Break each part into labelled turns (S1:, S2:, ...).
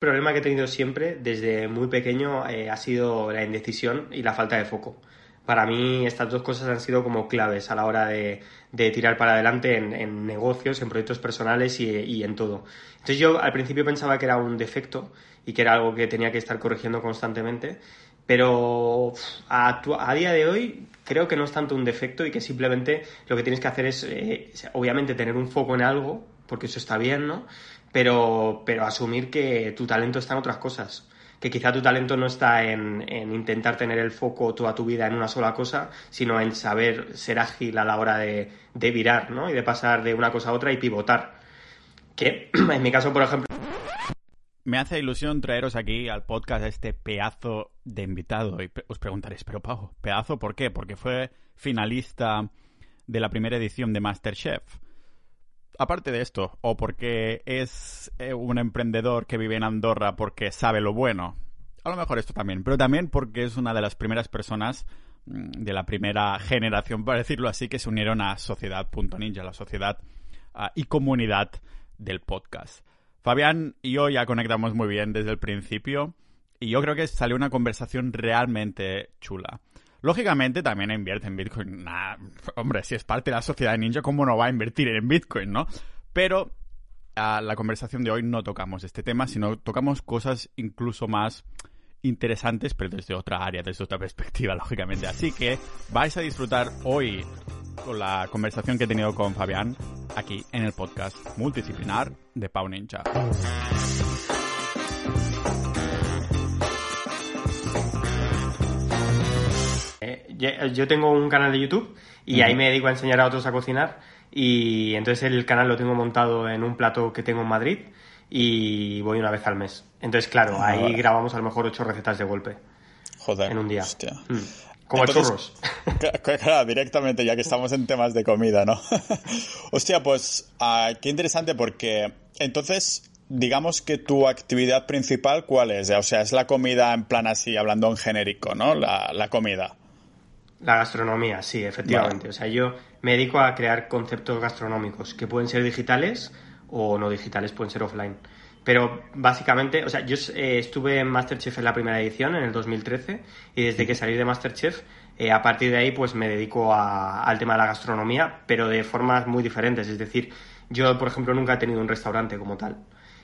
S1: problema que he tenido siempre desde muy pequeño eh, ha sido la indecisión y la falta de foco. Para mí estas dos cosas han sido como claves a la hora de, tirar para adelante en, negocios, en proyectos personales y, en todo. Entonces yo al principio pensaba que era un defecto y que era algo que tenía que estar corrigiendo constantemente, pero a, a, día de hoy creo que no es tanto un defecto y que simplemente lo que tienes que hacer es, eh, obviamente, tener un foco en algo, porque eso está bien, ¿no? Pero, pero asumir que tu talento está en otras cosas. Que quizá tu talento no está en, intentar tener el foco toda tu vida en una sola cosa, sino en saber ser ágil a la hora de, de virar, ¿no? Y de pasar de una cosa a otra y pivotar. Que en mi caso, por ejemplo.
S2: Me hace ilusión traeros aquí al podcast a este pedazo de invitado. Y os preguntaréis, pero Pau, ¿pedazo por qué? Porque fue finalista de la primera edición de Masterchef aparte de esto, o porque es eh, un emprendedor que vive en Andorra porque sabe lo bueno, a lo mejor esto también, pero también porque es una de las primeras personas mm, de la primera generación, para decirlo así, que se unieron a Sociedad.ninja, la sociedad ah, y comunidad del podcast. Fabián y yo ya conectamos muy bien desde el principio y yo creo que salió una conversación realmente chula. Lógicamente también invierte en Bitcoin. hombre, si es parte de la sociedad Ninja, ¿cómo no va a invertir en Bitcoin, no? Pero a la conversación de hoy no tocamos este tema, sino tocamos cosas incluso más interesantes, pero desde otra área, desde otra perspectiva, lógicamente. Así que vais a disfrutar hoy con la conversación que he tenido con Fabián aquí en el podcast multidisciplinar de Pau Ninja.
S1: Yo tengo un canal de YouTube y ahí me dedico a enseñar a otros a cocinar y entonces el canal lo tengo montado en un plato que tengo en Madrid y voy una vez al mes. Entonces, claro, ah, ahí grabamos a lo mejor ocho recetas de golpe.
S2: Joder.
S1: En un día. Hostia. Mm. Como churros.
S2: Claro, directamente, ya que estamos en temas de comida, ¿no? Hostia, pues ah, qué interesante porque entonces, digamos que tu actividad principal, ¿cuál es? O sea, es la comida en plan así, hablando en genérico, ¿no? La, la comida.
S1: La gastronomía, sí, efectivamente. O sea, yo me dedico a crear conceptos gastronómicos que pueden ser digitales o no digitales, pueden ser offline. Pero básicamente, o sea, yo eh, estuve en Masterchef en la primera edición, en el 2013, y desde que salí de Masterchef, eh, a partir de ahí, pues me dedico al tema de la gastronomía, pero de formas muy diferentes. Es decir, yo, por ejemplo, nunca he tenido un restaurante como tal.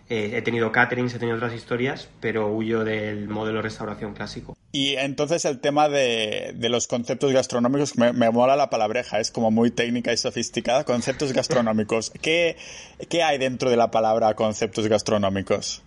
S1: Eh, he tenido caterings, he tenido otras historias, pero huyo del modelo de restauración clásico.
S2: Y entonces el tema de, los conceptos gastronómicos, me, mola la palabreja, es como muy técnica y sofisticada. Conceptos gastronómicos. ¿Qué, hay dentro de la palabra conceptos gastronómicos?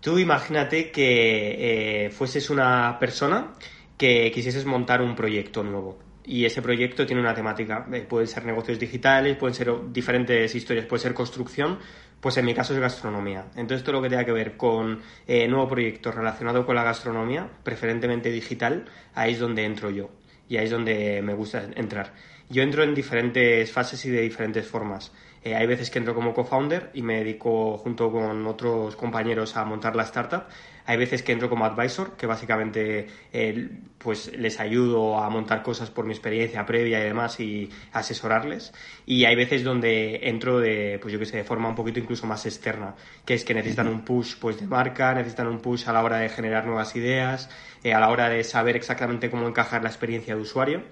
S1: Tú imagínate que eh, fueses una persona que quisieses montar un proyecto nuevo y ese proyecto tiene una temática. Eh, pueden ser negocios digitales, pueden ser diferentes historias, puede ser construcción, pues en mi caso es gastronomía. Entonces todo lo que tenga que ver con eh, nuevo proyecto relacionado con la gastronomía, preferentemente digital, ahí es donde entro yo y ahí es donde me gusta entrar. Yo entro en diferentes fases y de diferentes formas. Eh, hay veces que entro como co-founder y me dedico junto con otros compañeros a montar la startup. Hay veces que entro como advisor, que básicamente eh, pues les ayudo a montar cosas por mi experiencia previa y demás y asesorarles. Y hay veces donde entro de, pues yo que sé, de forma un poquito incluso más externa, que es que necesitan un push pues de marca, necesitan un push a la hora de generar nuevas ideas, eh, a la hora de saber exactamente cómo encajar la experiencia de usuario.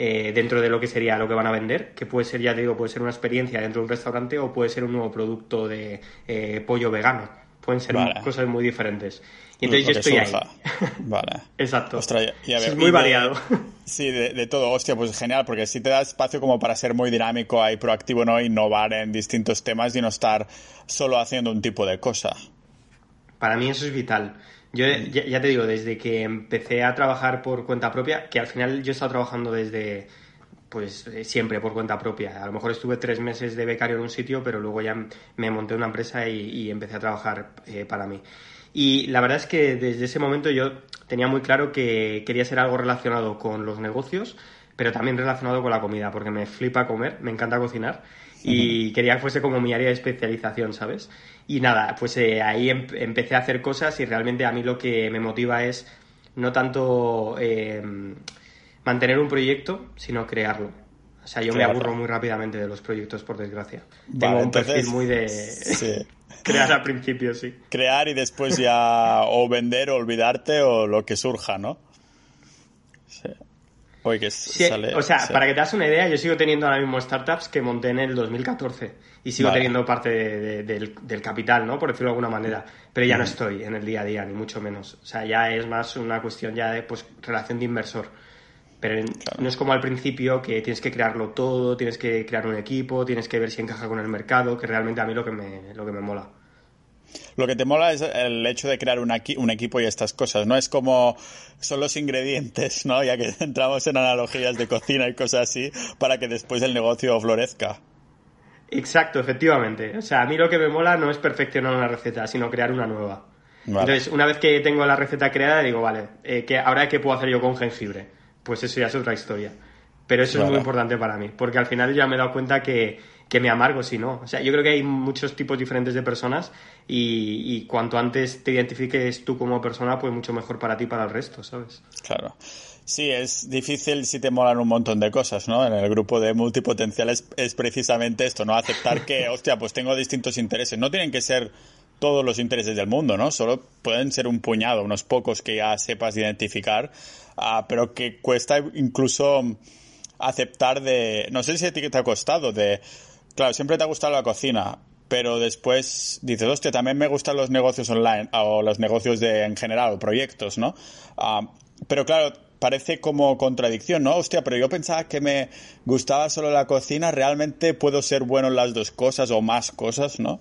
S1: Eh, dentro de lo que sería lo que van a vender, que puede ser, ya te digo, puede ser una experiencia dentro de un restaurante o puede ser un nuevo producto de eh, pollo vegano. Pueden ser cosas muy diferentes. Y entonces yo estoy ahí.
S2: Vale.
S1: Exacto. es muy variado.
S2: Sí, de, todo. Hostia, pues genial, porque si te da espacio como para ser muy dinámico y proactivo, ¿no? Innovar en distintos temas y no estar solo haciendo un tipo de cosa.
S1: Para mí eso es vital. Yo ya, te digo, desde que empecé a trabajar por cuenta propia, que al final yo he estado trabajando desde, pues eh, siempre por cuenta propia. A lo mejor estuve tres meses de becario en un sitio, pero luego ya me monté una empresa y, empecé a trabajar eh, para mí. Y la verdad es que desde ese momento yo tenía muy claro que quería ser algo relacionado con los negocios, pero también relacionado con la comida, porque me flipa comer, me encanta cocinar y quería que fuese como mi área de especialización, ¿sabes? Y nada, pues eh, ahí em, empecé a hacer cosas y realmente a mí lo que me motiva es no tanto eh, mantener un proyecto, sino crearlo. O sea, yo me aburro muy rápidamente de los proyectos, por desgracia. Tengo un perfil muy de... Crear al principio, sí.
S2: Crear y después ya o vender o olvidarte o lo que surja, ¿no?
S1: Sí. que sale, o sea, para que te hagas una idea, yo sigo teniendo ahora mismo startups que monté en el 2014 y sigo teniendo parte del, capital, ¿no? Por decirlo de alguna manera. Pero ya no estoy en el día a día, ni mucho menos. O sea, ya es más una cuestión ya de pues, relación de inversor. Pero no es como al principio que tienes que crearlo todo, tienes que crear un equipo, tienes que ver si encaja con el mercado, que realmente a mí lo que me, lo que me mola.
S2: Lo que te mola es el hecho de crear un, un equipo y estas cosas, ¿no? Es como son los ingredientes, ¿no? Ya que entramos en analogías de cocina y cosas así, para que después el negocio florezca.
S1: Exacto, efectivamente. O sea, a mí lo que me mola no es perfeccionar una receta, sino crear una nueva. Entonces, una vez que tengo la receta creada, digo, vale, eh, ¿qué, ahora qué puedo hacer yo con jengibre? Pues eso ya es otra historia. Pero eso es muy importante para mí, porque al final ya me he dado cuenta que, me amargo si no. O sea, yo creo que hay muchos tipos diferentes de personas y, cuanto antes te identifiques tú como persona, pues mucho mejor para ti y para el resto, ¿sabes?
S2: Claro. Sí, es difícil si te molan un montón de cosas, ¿no? En el grupo de multipotenciales es precisamente esto, ¿no? Aceptar que, hostia, pues tengo distintos intereses. No tienen que ser todos los intereses del mundo, ¿no? Solo pueden ser un puñado, unos pocos que ya sepas identificar, ah, pero que cuesta incluso aceptar de... No sé si a ti te ha costado, de... Claro, siempre te ha gustado la cocina, pero después dices, hostia, también me gustan los negocios online o los negocios de, en general, proyectos, ¿no? Ah, pero claro, parece como contradicción, ¿no? Hostia, pero yo pensaba que me gustaba solo la cocina, realmente puedo ser bueno en las dos cosas o más cosas, ¿no?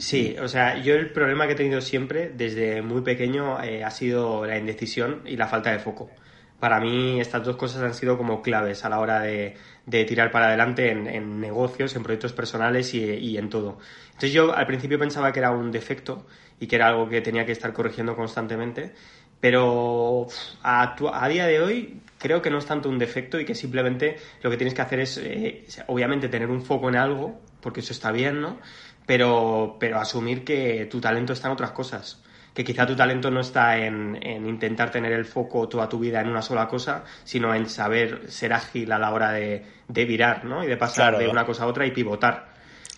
S1: Sí, o sea, yo el problema que he tenido siempre, desde muy pequeño, eh, ha sido la indecisión y la falta de foco. Para mí estas dos cosas han sido como claves a la hora de, tirar para adelante en, negocios, en proyectos personales y, y en todo. Entonces yo al principio pensaba que era un defecto y que era algo que tenía que estar corrigiendo constantemente pero a, a, día de hoy creo que no es tanto un defecto y que simplemente lo que tienes que hacer es, eh, obviamente, tener un foco en algo, porque eso está bien, ¿no? Pero, pero asumir que tu talento está en otras cosas. Que quizá tu talento no está en, en, intentar tener el foco toda tu vida en una sola cosa, sino en saber ser ágil a la hora de, de virar, ¿no? Y de pasar de una cosa a otra y pivotar.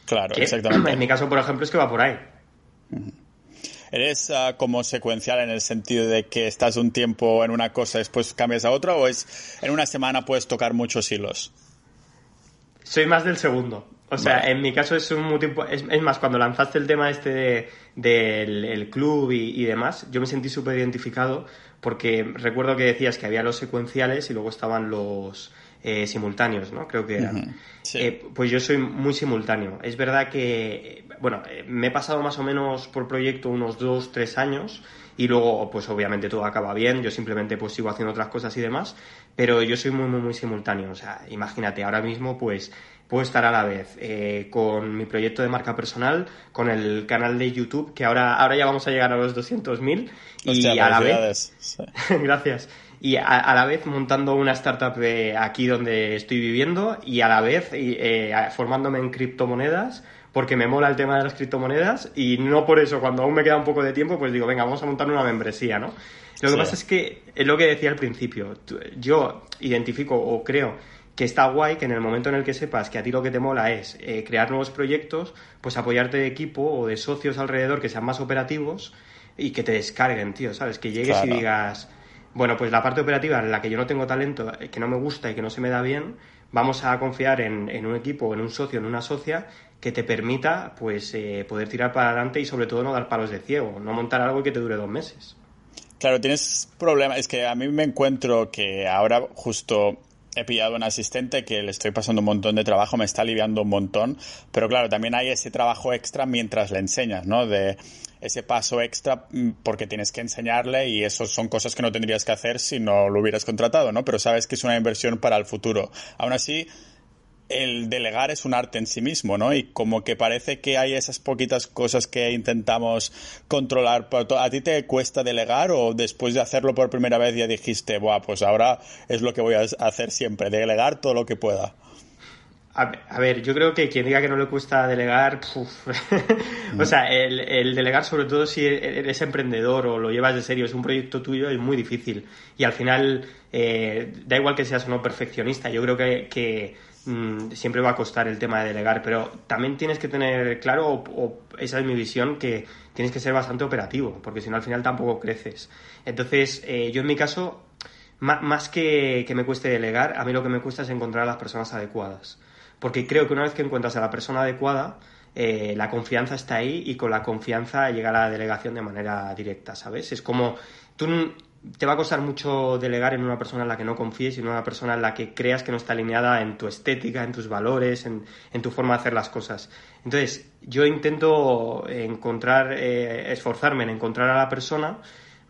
S2: Claro, exactamente.
S1: En mi caso, por ejemplo, es que va por ahí.
S2: ¿Eres ah, como secuencial en el sentido de que estás un tiempo en una cosa y después cambias a otra o es en una semana puedes tocar muchos hilos?
S1: Soy más del segundo. O sea, en mi caso es un tiempo, es, más, cuando lanzaste el tema este del club y, demás, yo me sentí súper identificado porque recuerdo que decías que había los secuenciales y luego estaban los eh, simultáneos, ¿no? Creo que eran. Eh, pues yo soy muy simultáneo. Es verdad que, bueno, eh, me he pasado más o menos por proyecto unos dos, tres años y luego, pues obviamente todo acaba bien, yo simplemente pues sigo haciendo otras cosas y demás, pero yo soy muy, muy, muy simultáneo. O sea, imagínate, ahora mismo pues puedo estar a la vez eh, con mi proyecto de marca personal, con el canal de YouTube, que ahora, ahora ya vamos a llegar a los 200.000 y a la vez... Gracias. Y a, la vez montando una startup aquí donde estoy viviendo y a la vez eh, formándome en criptomonedas porque me mola el tema de las criptomonedas y no por eso, cuando aún me queda un poco de tiempo, pues digo, venga, vamos a montar una membresía, ¿no? Lo que pasa es que es lo que decía al principio, yo identifico o creo que está guay que en el momento en el que sepas que a ti lo que te mola es eh, crear nuevos proyectos, pues apoyarte de equipo o de socios alrededor que sean más operativos y que te descarguen, tío, ¿sabes? Que llegues y digas, bueno, pues la parte operativa en la que yo no tengo talento, eh, que no me gusta y que no se me da bien, vamos a confiar en, un equipo, en un socio, en una socia que te permita pues eh, poder tirar para adelante y sobre todo no dar palos de ciego, no montar algo que te dure dos meses.
S2: Claro, tienes problema. Es que a mí me encuentro que ahora justo he pillado un asistente que le estoy pasando un montón de trabajo, me está aliviando un montón, pero claro, también hay ese trabajo extra mientras le enseñas, ¿no? De ese paso extra mm, porque tienes que enseñarle y eso son cosas que no tendrías que hacer si no lo hubieras contratado, ¿no? Pero sabes que es una inversión para el futuro. Aún así, el delegar es un arte en sí mismo, ¿no? Y como que parece que hay esas poquitas cosas que intentamos controlar. ¿A ti te cuesta delegar o después de hacerlo por primera vez ya dijiste, Buah, pues ahora es lo que voy a hacer siempre, delegar todo lo que pueda?
S1: A, ver, yo creo que quien diga que no le cuesta delegar, o sea, el, delegar sobre todo si eres emprendedor o lo llevas de serio, es un proyecto tuyo, es muy difícil. Y al final, eh, da igual que seas o no perfeccionista, yo creo que, mm, siempre va a costar el tema de delegar, pero también tienes que tener claro, o, esa es mi visión, que tienes que ser bastante operativo, porque si no al final tampoco creces. Entonces, eh, yo en mi caso, más que, que me cueste delegar, a mí lo que me cuesta es encontrar a las personas adecuadas porque creo que una vez que encuentras a la persona adecuada, eh, la confianza está ahí y con la confianza llega a la delegación de manera directa, ¿sabes? Es como, tú te va a costar mucho delegar en una persona en la que no confíes y en una persona en la que creas que no está alineada en tu estética, en tus valores, en, tu forma de hacer las cosas. Entonces, yo intento encontrar, eh, esforzarme en encontrar a la persona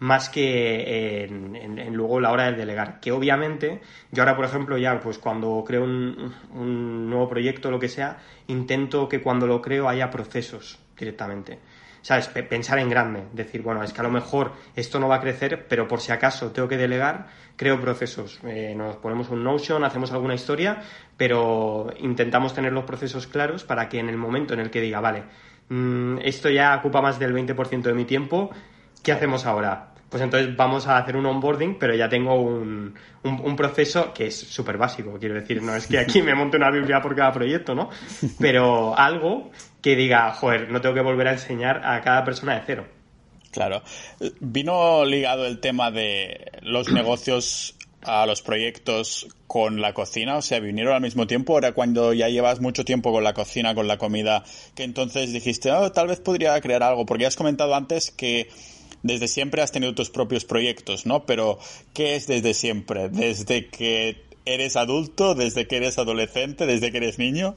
S1: más que en, luego la hora de delegar. Que obviamente, yo ahora, por ejemplo, ya pues cuando creo un, nuevo proyecto lo que sea, intento que cuando lo creo haya procesos directamente. ¿Sabes? pensar en grande. Decir, bueno, es que a lo mejor esto no va a crecer, pero por si acaso tengo que delegar, creo procesos. Eh, nos ponemos un Notion, hacemos alguna historia, pero intentamos tener los procesos claros para que en el momento en el que diga, vale, mm, esto ya ocupa más del 20% de mi tiempo, ¿qué hacemos ahora? Pues entonces vamos a hacer un onboarding, pero ya tengo un, un, proceso que es súper básico, quiero decir, no es que aquí me monte una Biblia por cada proyecto, ¿no? Pero algo que diga, joder, no tengo que volver a enseñar a cada persona de cero.
S2: Claro. Vino ligado el tema de los negocios a los proyectos con la cocina? O sea, vinieron al mismo tiempo. Ahora, cuando ya llevas mucho tiempo con la cocina, con la comida, que entonces dijiste, oh, tal vez podría crear algo. Porque has comentado antes que desde siempre has tenido tus propios proyectos, ¿no? Pero, ¿qué es desde siempre? ¿Desde que eres adulto? ¿Desde que eres adolescente? ¿Desde que eres niño?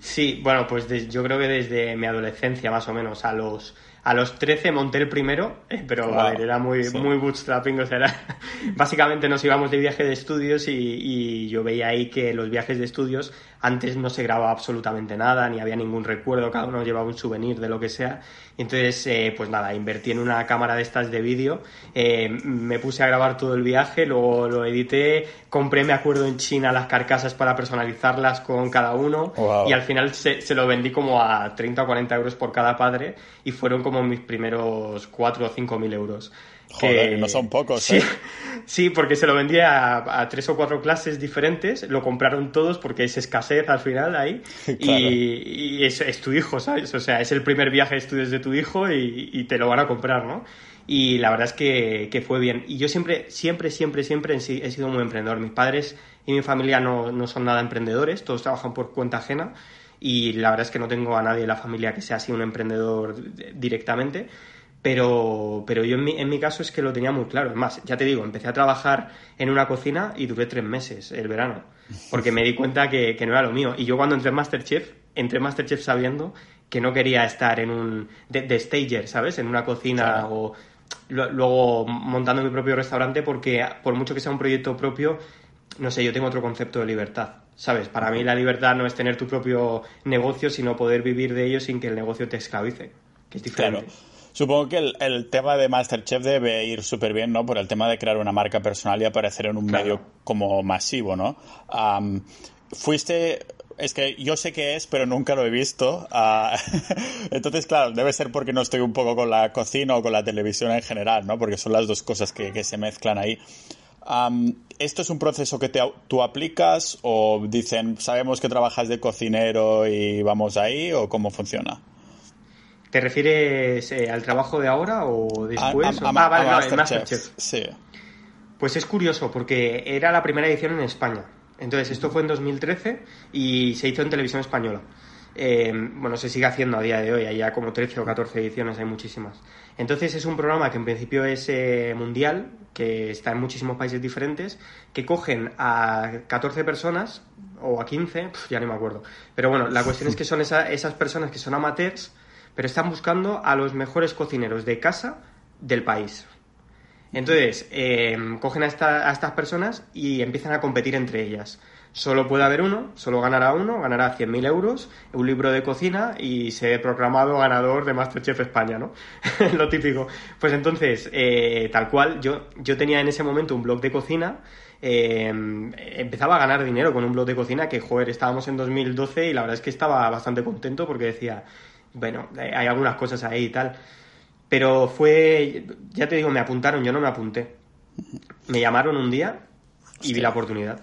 S1: Sí, bueno, pues yo creo que desde mi adolescencia, más o menos, a los a los 13 monté el primero, eh, pero a ver, era muy, muy bootstrapping, o sea, era, básicamente nos íbamos de viaje de estudios y, y, yo veía ahí que los viajes de estudios antes no se grababa absolutamente nada, ni había ningún recuerdo, cada uno llevaba un souvenir de lo que sea. Entonces, eh, pues nada, invertí en una cámara de estas de vídeo, eh, me puse a grabar todo el viaje, luego lo edité, compré, me acuerdo, en China las carcasas para personalizarlas con cada uno y al final se, se, lo vendí como a 30 o 40 euros por cada padre y fueron como mis primeros 4 o 5 mil euros.
S2: Joder, no son pocos,
S1: sí, ¿eh? Sí, porque se lo vendía a, tres o cuatro clases diferentes, lo compraron todos porque es escasez al final ahí, y, es, tu hijo, ¿sabes? O sea, es el primer viaje de estudios de tu hijo y, te lo van a comprar, ¿no? Y la verdad es que, fue bien. Y yo siempre, siempre, siempre, siempre he sido muy emprendedor. Mis padres y mi familia no, no son nada emprendedores, todos trabajan por cuenta ajena y la verdad es que no tengo a nadie en la familia que sea así un emprendedor directamente pero, pero yo en mi, en mi caso es que lo tenía muy claro. Es más, ya te digo, empecé a trabajar en una cocina y duré tres meses el verano, porque me di cuenta que, no era lo mío. Y yo cuando entré en Masterchef, entré en Masterchef sabiendo que no quería estar en un... de, stager, ¿sabes? En una cocina o luego montando mi propio restaurante porque por mucho que sea un proyecto propio, no sé, yo tengo otro concepto de libertad. ¿Sabes? Para mí la libertad no es tener tu propio negocio, sino poder vivir de ello sin que el negocio te esclavice, que es diferente.
S2: Supongo que el, tema de Masterchef debe ir súper bien, ¿no? Por el tema de crear una marca personal y aparecer en un medio como masivo, ¿no? fuiste es que yo sé que es, pero nunca lo he visto. Ah, entonces, claro, debe ser porque no estoy un poco con la cocina o con la televisión en general, ¿no? Porque son las dos cosas que, se mezclan ahí. ¿Esto es un proceso que tú aplicas o dicen, sabemos que trabajas de cocinero y vamos ahí o cómo funciona?
S1: ¿Te refieres eh, al trabajo de ahora o después?
S2: ah, vale, Masterchef. Sí.
S1: Pues es curioso porque era la primera edición en España. Entonces, esto fue en 2013 y se hizo en televisión española. Eh, bueno, se sigue haciendo a día de hoy, hay ya como 13 o 14 ediciones, hay muchísimas. Entonces es un programa que en principio es eh, mundial, que está en muchísimos países diferentes, que cogen a 14 personas, o a 15, ya no me acuerdo. Pero bueno, la cuestión es que son esas personas que son amateurs, pero están buscando a los mejores cocineros de casa del país. Entonces, eh, cogen a, estas personas y empiezan a competir entre ellas. Solo puede haber uno, solo ganará uno, ganará 100.000 euros, un libro de cocina y se proclamado ganador de Masterchef España, ¿no? Lo típico. Pues entonces, eh, tal cual, yo, yo tenía en ese momento un blog de cocina eh, empezaba a ganar dinero con un blog de cocina que, joder, estábamos en 2012 y la verdad es que estaba bastante contento porque decía, bueno, hay algunas cosas ahí y tal. Pero fue, ya te digo, me apuntaron, yo no me apunté. Me llamaron un día y vi la oportunidad.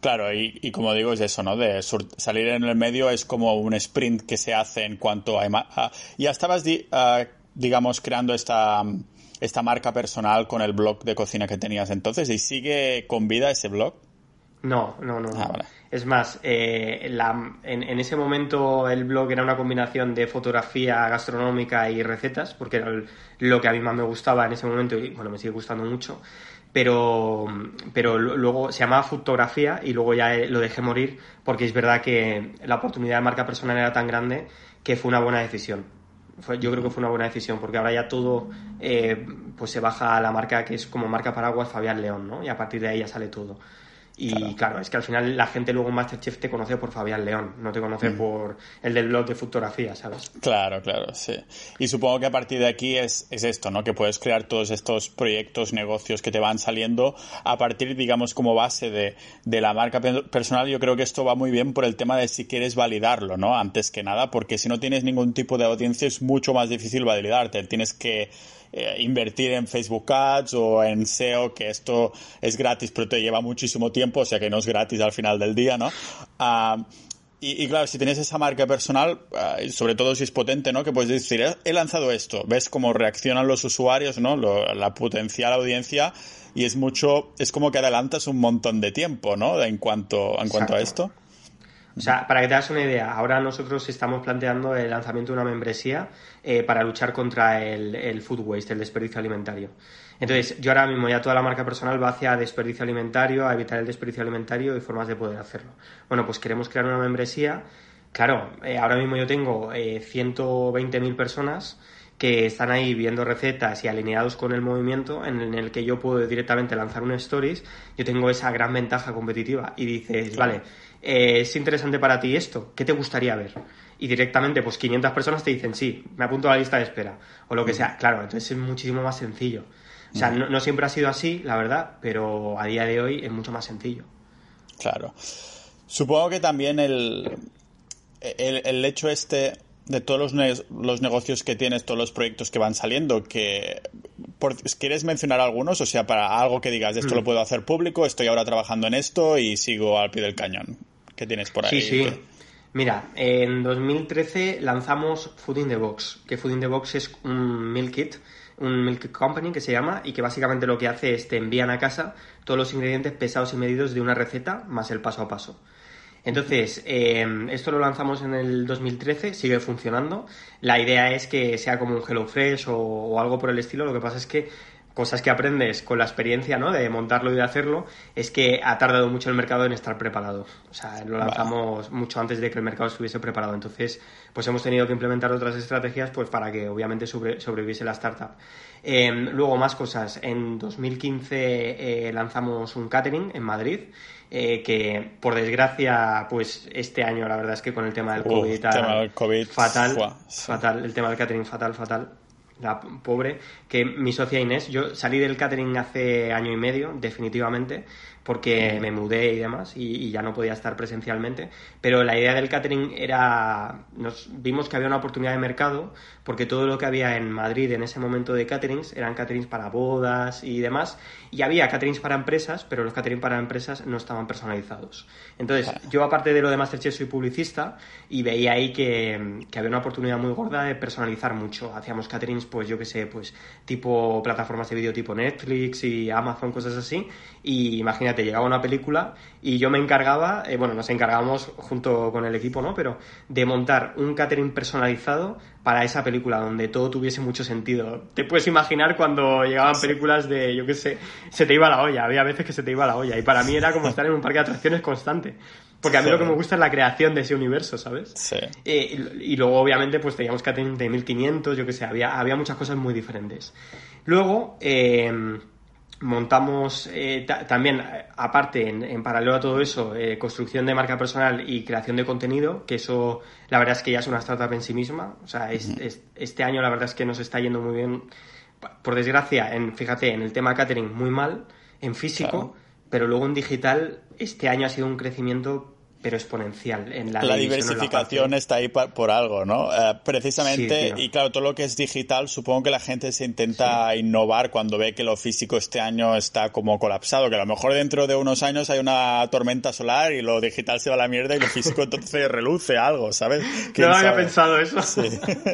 S2: Claro, y, como digo, es eso, ¿no? De salir en el medio es como un sprint que se hace en cuanto a... ya estabas, ah, digamos, creando esta esta marca personal con el blog de cocina que tenías entonces y sigue con vida ese blog.
S1: No, no, no. Ah, es más, eh, en, ese momento el blog era una combinación de fotografía gastronómica y recetas, porque era lo que a mí más me gustaba en ese momento y bueno, me sigue gustando mucho. Pero, pero luego se llamaba fotografía y luego ya lo dejé morir porque es verdad que la oportunidad de marca personal era tan grande que fue una buena decisión yo creo que fue una buena decisión porque ahora ya todo eh, pues se baja a la marca que es como marca paraguas Fabián León, ¿no? Y a partir de ahí ya sale todo. Y claro. es que al final la gente luego en Masterchef te conoce por Fabián León, no te conoce mm. por el del blog de fotografía, ¿sabes?
S2: Claro, claro, sí. Y supongo que a partir de aquí es, es esto, ¿no? Que puedes crear todos estos proyectos, negocios que te van saliendo a partir, digamos, como base de, de la marca personal. Yo creo que esto va muy bien por el tema de si quieres validarlo, ¿no? Antes que nada, porque si no tienes ningún tipo de audiencia es mucho más difícil validarte. Tienes que eh, invertir en Facebook Ads o en SEO, que esto es gratis, pero te lleva muchísimo tiempo, o sea que no es gratis al final del día, ¿no? Ah, y, claro, si tienes esa marca personal, ah, sobre todo si es potente, ¿no? Que puedes decir, he lanzado esto, ves cómo reaccionan los usuarios, ¿no? la potencial audiencia y es mucho, es como que adelantas un montón de tiempo, ¿no? En cuanto, en cuanto a esto.
S1: O sea, para que te hagas una idea, ahora nosotros estamos planteando el lanzamiento de una membresía eh, para luchar contra el, food waste, el desperdicio alimentario. Entonces, yo ahora mismo ya toda la marca personal va hacia desperdicio alimentario, a evitar el desperdicio alimentario y formas de poder hacerlo. Bueno, pues queremos crear una membresía. Claro, eh, ahora mismo yo tengo eh, 120.000 personas que están ahí viendo recetas y alineados con el movimiento en el que yo puedo directamente lanzar un stories, yo tengo esa gran ventaja competitiva y dices, vale, eh, es interesante para ti esto, ¿qué te gustaría ver? Y directamente, pues 500 personas te dicen, sí, me apunto a la lista de espera, o lo que mm. sea. Claro, entonces es muchísimo más sencillo. O sea, mm. no, siempre ha sido así, la verdad, pero a día de hoy es mucho más sencillo.
S2: Claro. Supongo que también el, el, hecho este de todos los, los, negocios que tienes, todos los proyectos que van saliendo, que ¿quieres mencionar algunos? O sea, para algo que digas, esto lo mm. puedo hacer público, estoy ahora trabajando en esto y sigo al pie del cañón. ¿Qué tienes por ahí?
S1: Sí, sí. Mira, en 2013 lanzamos Food in the Box, que Food in the Box es un meal kit, un milk company que se llama y que básicamente lo que hace es te envían a casa todos los ingredientes pesados y medidos de una receta más el paso a paso. Entonces, em, esto lo lanzamos en el 2013, sigue funcionando. La idea es que sea como un HelloFresh o, o algo por el estilo. Lo que pasa es que cosas que aprendes con la experiencia, ¿no? De montarlo y de hacerlo, es que ha tardado mucho el mercado en estar preparado. O sea, lo lanzamos mucho antes de que el mercado estuviese preparado. Entonces, pues hemos tenido que implementar otras estrategias, pues para que obviamente sobreviviese la startup. Em, luego, más cosas. En 2015 eh, lanzamos un catering en Madrid. Eh, que por desgracia, pues este año la verdad es que con el tema del COVID y tal, fatal, fatal, el tema del catering fatal, fatal. La pobre, que mi socia Inés, yo salí del catering hace año y medio, definitivamente, porque me mudé y demás y, ya no podía estar presencialmente. Pero la idea del catering era, nos vimos que había una oportunidad de mercado porque todo lo que había en Madrid en ese momento de caterings eran caterings para bodas y demás y había caterings para empresas, pero los caterings para empresas no estaban personalizados. Entonces, yo aparte de lo de Masterchef soy publicista y veía ahí que, que había una oportunidad muy gorda de personalizar mucho. Hacíamos caterings, pues yo qué sé, pues tipo plataformas de vídeo tipo Netflix y Amazon, cosas así. Y imagínate te llegaba una película y yo me encargaba, eh, bueno, nos encargábamos junto con el equipo, ¿no? Pero de montar un catering personalizado para esa película, donde todo tuviese mucho sentido. Te puedes imaginar cuando llegaban películas de, yo qué sé, se te iba la olla, había veces que se te iba la olla, y para mí era como estar en un parque de atracciones constante. Porque a mí lo que me gusta es la creación de ese universo, ¿sabes?
S2: Sí.
S1: Eh, y, luego, obviamente, pues teníamos catering de 1500, yo qué sé, había, había muchas cosas muy diferentes. Luego, eh, montamos eh, también, aparte, en, paralelo a todo eso, eh, construcción de marca personal y creación de contenido, que eso la verdad es que ya es una startup en sí misma. O sea, este año la verdad es que nos está yendo muy bien. Por desgracia, en, fíjate, en el tema catering muy mal, en físico, pero luego en digital este año ha sido un crecimiento pero exponencial en la,
S2: la diversificación está ahí por algo, ¿no? Eh, precisamente, y claro, todo lo que es digital, supongo que la gente se intenta innovar cuando ve que lo físico este año está como colapsado, que a lo mejor dentro de unos años hay una tormenta solar y lo digital se va a la mierda y lo físico entonces reluce algo, ¿sabes?
S1: No había pensado eso.
S2: Sí.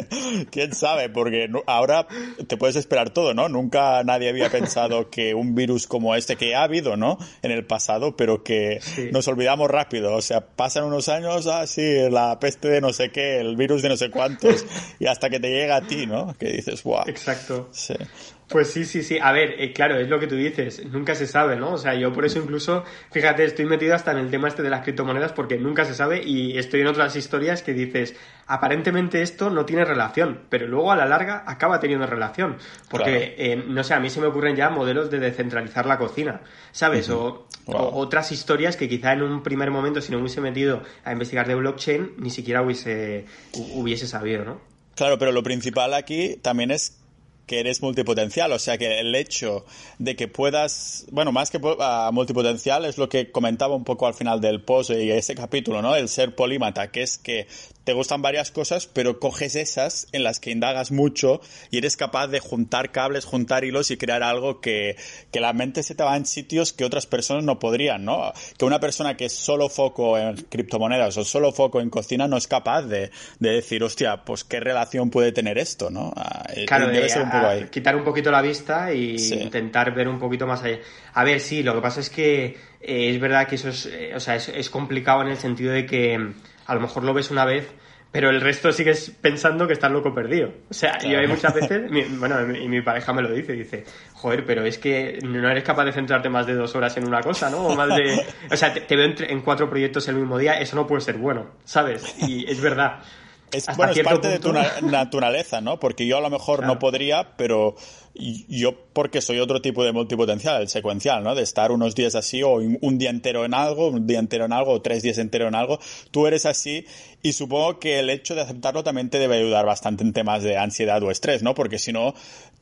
S2: ¿Quién sabe? Porque ahora te puedes esperar todo, ¿no? Nunca nadie había pensado que un virus como este, que ha habido, ¿no? En el pasado, pero que nos olvidamos rápido, o sea, pasan unos años, ah, sí, la peste de no sé qué, el virus de no sé cuántos, y hasta que te llega a ti, ¿no? Que dices, wow.
S1: Exacto. Sí. Pues sí, sí, sí. A ver, eh, claro, es lo que tú dices, nunca se sabe, ¿no? O sea, yo por eso incluso, fíjate, estoy metido hasta en el tema este de las criptomonedas porque nunca se sabe y estoy en otras historias que dices, aparentemente esto no tiene relación, pero luego a la larga acaba teniendo relación. Porque, eh, no sé, a mí se me ocurren ya modelos de descentralizar la cocina, ¿sabes? o, otras historias que quizá en un primer momento, si no hubiese metido a investigar de blockchain, ni siquiera hubiese, hubiese sabido, ¿no?
S2: Claro, pero lo principal aquí también es que eres multipotencial. O sea que el hecho de que puedas, bueno, más que uh, multipotencial es lo que comentaba un poco al final del post y ese capítulo, ¿no? El ser polímata, que es que te gustan varias cosas, pero coges esas en las que indagas mucho y eres capaz de juntar cables, juntar hilos y crear algo que, que la mente se te va en sitios que otras personas no podrían, ¿no? Que una persona que es solo foco en criptomonedas o solo foco en cocina no es capaz de, de decir, hostia, pues qué relación puede tener esto, ¿no?
S1: Ah, eh, claro, debe ser un poco ahí. quitar un poquito la vista y intentar ver un poquito más allá. A ver, sí, lo que pasa es que eh, es verdad que eso es, eh, o sea, es, es complicado en el sentido de que a lo mejor lo ves una vez, pero el resto sigues pensando que estás loco perdido. O sea, yo hay muchas veces, bueno, y mi pareja me lo dice, dice, joder, pero es que no eres capaz de centrarte más de dos horas en una cosa, ¿no? O más de, o sea, te, veo en, cuatro proyectos el mismo día, eso no puede ser bueno, ¿sabes? Y es verdad.
S2: Es, bueno, es parte de tu naturaleza, ¿no? Porque yo a lo mejor no podría, pero yo porque soy otro tipo de multipotencial, el secuencial, ¿no? De estar unos días así o un día entero en algo, un día entero en algo o tres días entero en algo. Tú eres así y supongo que el hecho de aceptarlo también te debe ayudar bastante en temas de ansiedad o estrés, ¿no? Porque si no,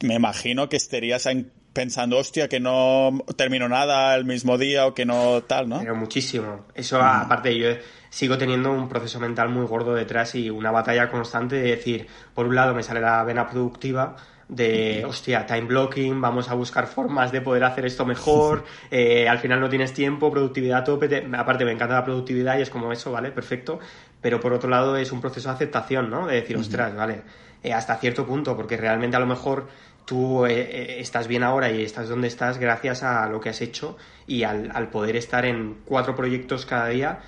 S2: me imagino que estarías pensando, hostia, que no termino nada el mismo día o que no tal, ¿no?
S1: Pero muchísimo. Eso, aparte, yo sigo teniendo un proceso mental muy gordo detrás y una batalla constante de decir, por un lado me sale la vena productiva, de, hostia, time blocking, vamos a buscar formas de poder hacer esto mejor, eh, al final no tienes tiempo, productividad tope, aparte me encanta la productividad y es como eso, ¿vale? Perfecto, pero por otro lado es un proceso de aceptación, ¿no? De decir, ostras, vale, eh, hasta cierto punto, porque realmente a lo mejor tú eh, estás bien ahora y estás donde estás gracias a lo que has hecho y al, al poder estar en cuatro proyectos cada día,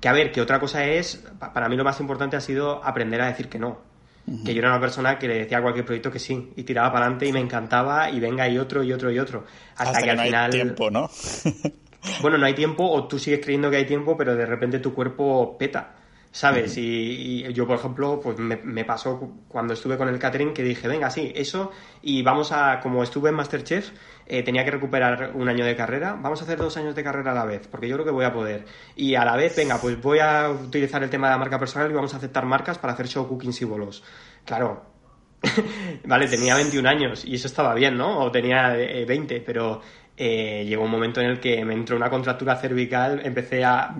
S1: que a ver, que otra cosa es, para mí lo más importante ha sido aprender a decir que no que yo era una persona que le decía a cualquier proyecto que sí y tiraba para adelante y me encantaba y venga y otro y otro y otro.
S2: Hasta, que, al no final. Hay tiempo, ¿no?
S1: bueno, no hay tiempo o tú sigues creyendo que hay tiempo, pero de repente tu cuerpo peta. ¿sabes? y, yo, por ejemplo, pues me, pasó cuando estuve con el catering que dije, venga, sí, eso, y vamos a, como estuve en Masterchef, eh, tenía que recuperar un año de carrera, vamos a hacer dos años de carrera a la vez, porque yo creo que voy a poder. Y a la vez, venga, pues voy a utilizar el tema de la marca personal y vamos a aceptar marcas para hacer show cookings y bolos. Claro, vale, tenía 21 años y eso estaba bien, ¿no? O tenía 20, eh, pero eh, llegó un momento en el que me entró una contractura cervical, empecé a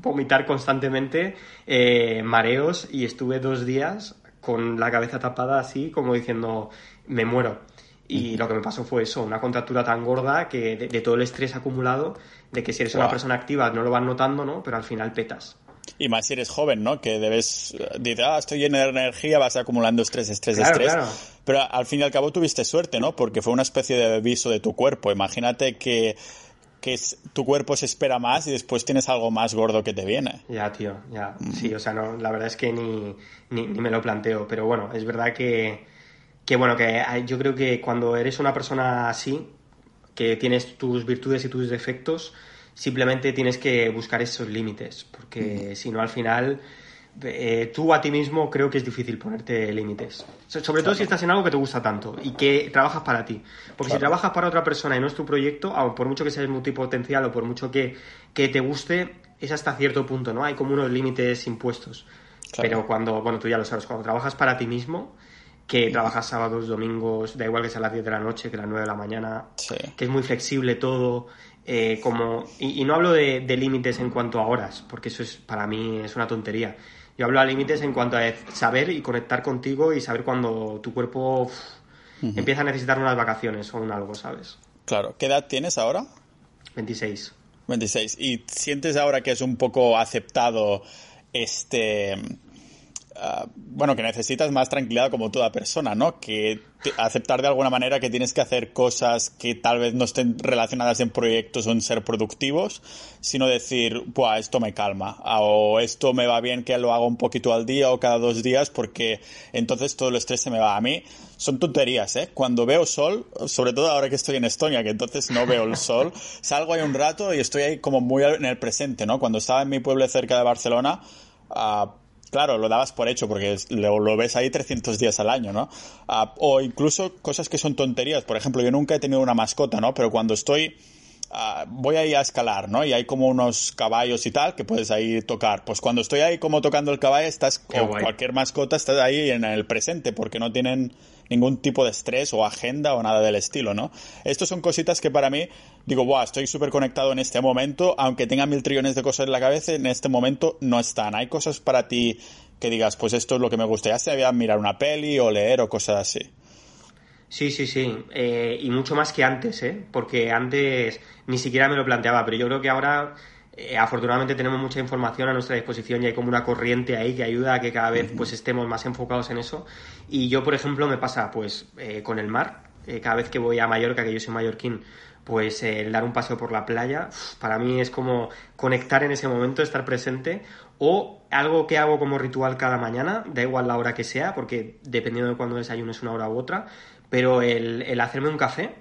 S1: vomitar constantemente, eh, mareos y estuve dos días con la cabeza tapada así, como diciendo, me muero. Y lo que me pasó fue eso, una contractura tan gorda que de, todo el estrés acumulado, de que si eres una persona activa no lo vas notando, ¿no? Pero al final petas.
S2: Y más si eres joven, ¿no? Que debes, dices, ah, estoy lleno de energía, vas acumulando estrés, estrés, estrés. Pero al fin y al cabo tuviste suerte, ¿no? Porque fue una especie de aviso de tu cuerpo. Imagínate que, que tu cuerpo se espera más y después tienes algo más gordo que te viene.
S1: Ya, tío, ya. Mm. Sí, o sea, no, la verdad es que ni, ni, me lo planteo. Pero bueno, es verdad que, que, bueno, que yo creo que cuando eres una persona así, que tienes tus virtudes y tus defectos, simplemente tienes que buscar esos límites, porque si no al final eh, tú a ti mismo creo que es difícil ponerte límites. Sobre todo si estás en algo que te gusta tanto y que trabajas para ti. Porque si trabajas para otra persona y no es tu proyecto, por mucho que seas multipotencial o por mucho que, que te guste, es hasta cierto punto, ¿no? Hay como unos límites impuestos. Pero cuando, bueno, tú ya lo sabes, cuando trabajas para ti mismo, que trabajas sábados, domingos, da igual que sea a las 10 de la noche, que a las 9 de la mañana, que es muy flexible todo, eh, como y, no hablo de, límites en cuanto a horas, porque eso es para mí es una tontería. Yo hablo de límites en cuanto a saber y conectar contigo y saber cuando tu cuerpo empieza a necesitar unas vacaciones o un algo, ¿sabes?
S2: Claro. ¿Qué edad tienes ahora?
S1: 26.
S2: 26. ¿Y sientes ahora que es un poco aceptado este Ah, bueno, que necesitas más tranquilidad como toda persona, ¿no? Que aceptar de alguna manera que tienes que hacer cosas que tal vez no estén relacionadas en proyectos o en ser productivos, sino decir, Buah, esto me calma, ah, o esto me va bien que lo haga un poquito al día o cada dos días porque entonces todo el estrés se me va. A mí son tonterías, ¿eh? Cuando veo sol, sobre todo ahora que estoy en Estonia, que entonces no veo el sol, salgo ahí un rato y estoy ahí como muy en el presente, ¿no? Cuando estaba en mi pueblo cerca de Barcelona, uh, claro, lo dabas por hecho porque lo, ves ahí 300 días al año, ¿no? Ah, o incluso cosas que son tonterías. Por ejemplo, yo nunca he tenido una mascota, ¿no? Pero cuando estoy... Ah, voy ahí a escalar, ¿no? Y hay como unos caballos y tal que puedes ahí tocar. Pues cuando estoy ahí como tocando el caballo, estás, con cualquier mascota, estás ahí en el presente porque no tienen ningún tipo de estrés o agenda o nada del estilo, ¿no? Estas son cositas que para mí digo, wow, estoy súper conectado en este momento, aunque tenga mil trillones de cosas en la cabeza, en este momento no están. Hay cosas para ti que digas, pues esto es lo que me gusta, ya sea mirar una peli o leer o cosas así.
S1: Sí, sí, sí. Eh, y mucho más que antes, ¿eh? Porque antes ni siquiera me lo planteaba, pero yo creo que ahora eh, afortunadamente tenemos mucha información a nuestra disposición y hay como una corriente ahí que ayuda a que cada vez pues estemos más enfocados en eso. Y yo, por ejemplo, me pasa pues eh, con el mar. Eh, cada vez que voy a Mallorca, que yo soy mallorquín, pues el dar un paseo por la playa, para mí es como conectar en ese momento, estar presente. O algo que hago como ritual cada mañana, da igual la hora que sea, porque dependiendo de cuándo desayunes una hora u otra, pero el, el hacerme un café,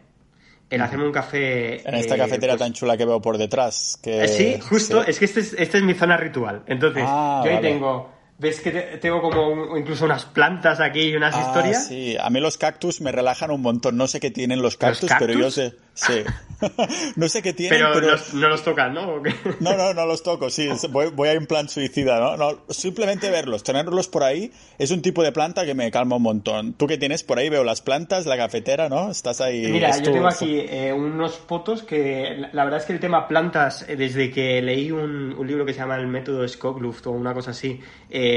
S1: el hacerme un café.
S2: En esta cafetera pues tan chula que veo por detrás. Que...
S1: Eh, sí, justo, es que este es, esta es mi zona ritual. Entonces, ah, yo ahí tengo ¿Ves que tengo como incluso unas plantas aquí y unas ah, historias?
S2: Sí, a mí los cactus me relajan un montón. No sé qué tienen los cactus, pero yo sé. Sí. no sé qué tienen.
S1: Pero, no los tocan, ¿no?
S2: no, no, no los toco, sí. Voy, voy a un plan suicida, ¿no? ¿no? Simplemente verlos, tenerlos por ahí, es un tipo de planta que me calma un montón. Tú que tienes por ahí, veo las plantas, la cafetera, ¿no? Estás ahí.
S1: Mira, yo tengo aquí eh, unos fotos que la verdad es que el tema plantas, eh, desde que leí un, un libro que se llama El método Skogluft o una cosa así, eh,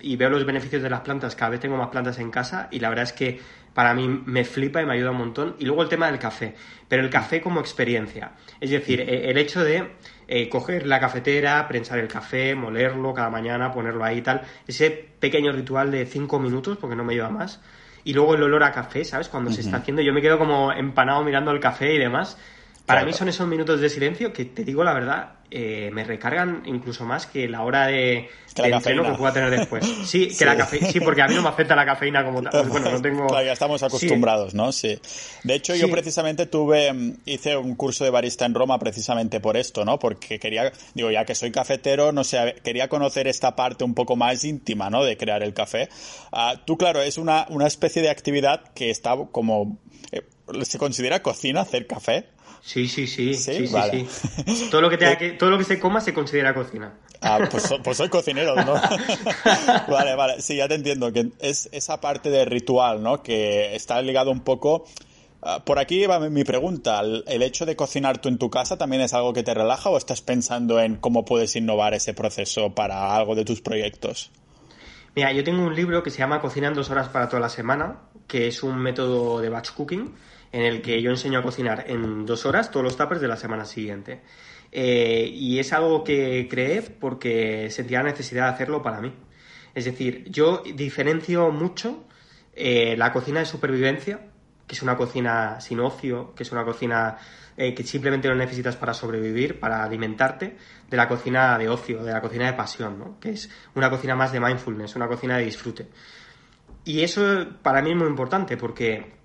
S1: y veo los beneficios de las plantas, cada vez tengo más plantas en casa y la verdad es que para mí me flipa y me ayuda un montón. Y luego el tema del café, pero el café como experiencia. Es decir, e, el hecho de eh, coger la cafetera, prensar el café, molerlo cada mañana, ponerlo ahí y tal, ese pequeño ritual de cinco minutos, porque no me lleva más. Y luego el olor a café, ¿sabes? Cuando se está haciendo, yo me quedo como empanado mirando el café y demás. Para mí son esos minutos de silencio que te digo la verdad, eh, me recargan incluso más que la hora de, que de entreno que pueda tener después. Sí, que la cafeína, sí, porque a mí no me afecta la cafeína como tal. Bueno, no tengo.
S2: Ya estamos acostumbrados, ¿no? Sí. De hecho, yo precisamente tuve, mm, hice un curso de barista en Roma precisamente por esto, ¿no? Porque quería, digo, ya que soy cafetero, no sé, quería conocer esta parte un poco más íntima, ¿no? De crear el café. Ah, tú, claro, es una, una especie de actividad que está como, eh, ¿se considera cocina hacer café?
S1: Sí, sí, sí. Sí, sí, Todo, lo que tenga que, todo lo que se coma se considera cocina.
S2: Ah, pues, pues soy cocinero, ¿no? vale, vale. Sí, ya te entiendo. Que es esa parte de ritual, ¿no? Que está ligado un poco. Ah, por aquí va mi pregunta. ¿El hecho de cocinar tú en tu casa también es algo que te relaja o estás pensando en cómo puedes innovar ese proceso para algo de tus proyectos?
S1: Mira, yo tengo un libro que se llama Cocina en dos horas para toda la semana, que es un método de batch cooking en el que yo enseño a cocinar en dos horas todos los tuppers de la semana siguiente. Eh, y es algo que creé porque sentía la necesidad de hacerlo para mí. Es decir, yo diferencio mucho eh, la cocina de supervivencia, que es una cocina sin ocio, que es una cocina eh, que simplemente lo necesitas para sobrevivir, para alimentarte, de la cocina de ocio, de la cocina de pasión, ¿no? que es una cocina más de mindfulness, una cocina de disfrute. Y eso para mí es muy importante porque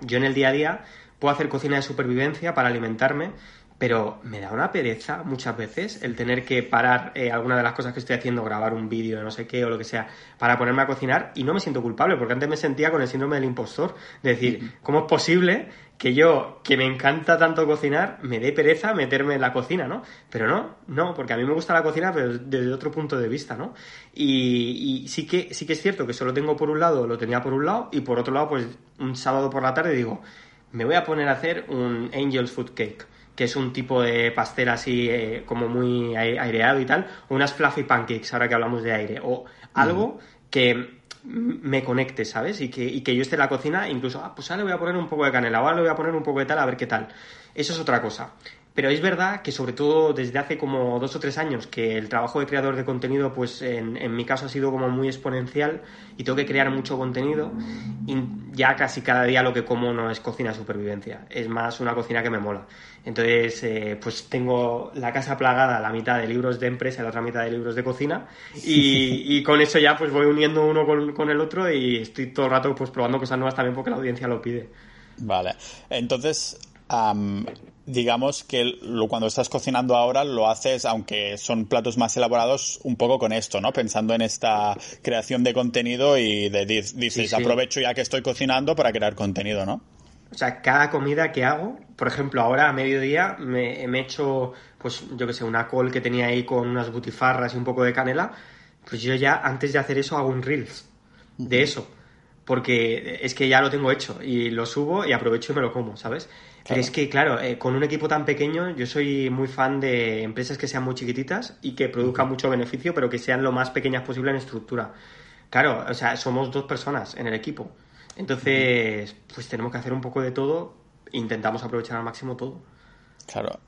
S1: yo en el día a día puedo hacer cocina de supervivencia para alimentarme, pero me da una pereza muchas veces el tener que parar eh, alguna de las cosas que estoy haciendo, grabar un vídeo de no sé qué o lo que sea, para ponerme a cocinar y no me siento culpable, porque antes me sentía con el síndrome del impostor, de decir, ¿cómo es posible que yo, que me encanta tanto cocinar, me dé pereza meterme en la cocina, ¿no? Pero no, no, porque a mí me gusta la cocina, pero desde otro punto de vista, ¿no? Y, y sí, que, sí que es cierto que solo tengo por un lado, lo tenía por un lado, y por otro lado, pues un sábado por la tarde digo, me voy a poner a hacer un Angel's Food Cake que es un tipo de pastel así eh, como muy aireado y tal, o unas fluffy pancakes, ahora que hablamos de aire, o algo que me conecte, ¿sabes? Y que, y que yo esté en la cocina, incluso, ah, pues ahora le voy a poner un poco de canela, ahora le voy a poner un poco de tal, a ver qué tal. Eso es otra cosa. Pero es verdad que sobre todo desde hace como dos o tres años que el trabajo de creador de contenido, pues en, en mi caso ha sido como muy exponencial y tengo que crear mucho contenido y ya casi cada día lo que como no es cocina de supervivencia, es más una cocina que me mola. Entonces, eh, pues tengo la casa plagada, la mitad de libros de empresa y la otra mitad de libros de cocina y, y con eso ya pues voy uniendo uno con, con, el otro y estoy todo el rato pues probando cosas nuevas también porque la audiencia lo pide.
S2: Vale, entonces Um, digamos que lo, cuando estás cocinando ahora lo haces, aunque son platos más elaborados, un poco con esto, ¿no? Pensando en esta creación de contenido y de, dices, aprovecho ya que estoy cocinando para crear contenido, ¿no?
S1: O sea, cada comida que hago, por ejemplo, ahora a mediodía me, me he hecho, pues yo que sé, una col que tenía ahí con unas butifarras y un poco de canela, pues yo ya antes de hacer eso hago un reels de eso, porque es que ya lo tengo hecho y lo subo y aprovecho y me lo como, ¿sabes? Pero es que, claro, eh, con un equipo tan pequeño, yo soy muy fan de empresas que sean muy chiquititas y que produzcan mucho beneficio, pero que sean lo más pequeñas posible en estructura. Claro, o sea, somos dos personas en el equipo. Entonces, pues tenemos que hacer un poco de todo intentamos aprovechar al máximo todo.
S2: Claro.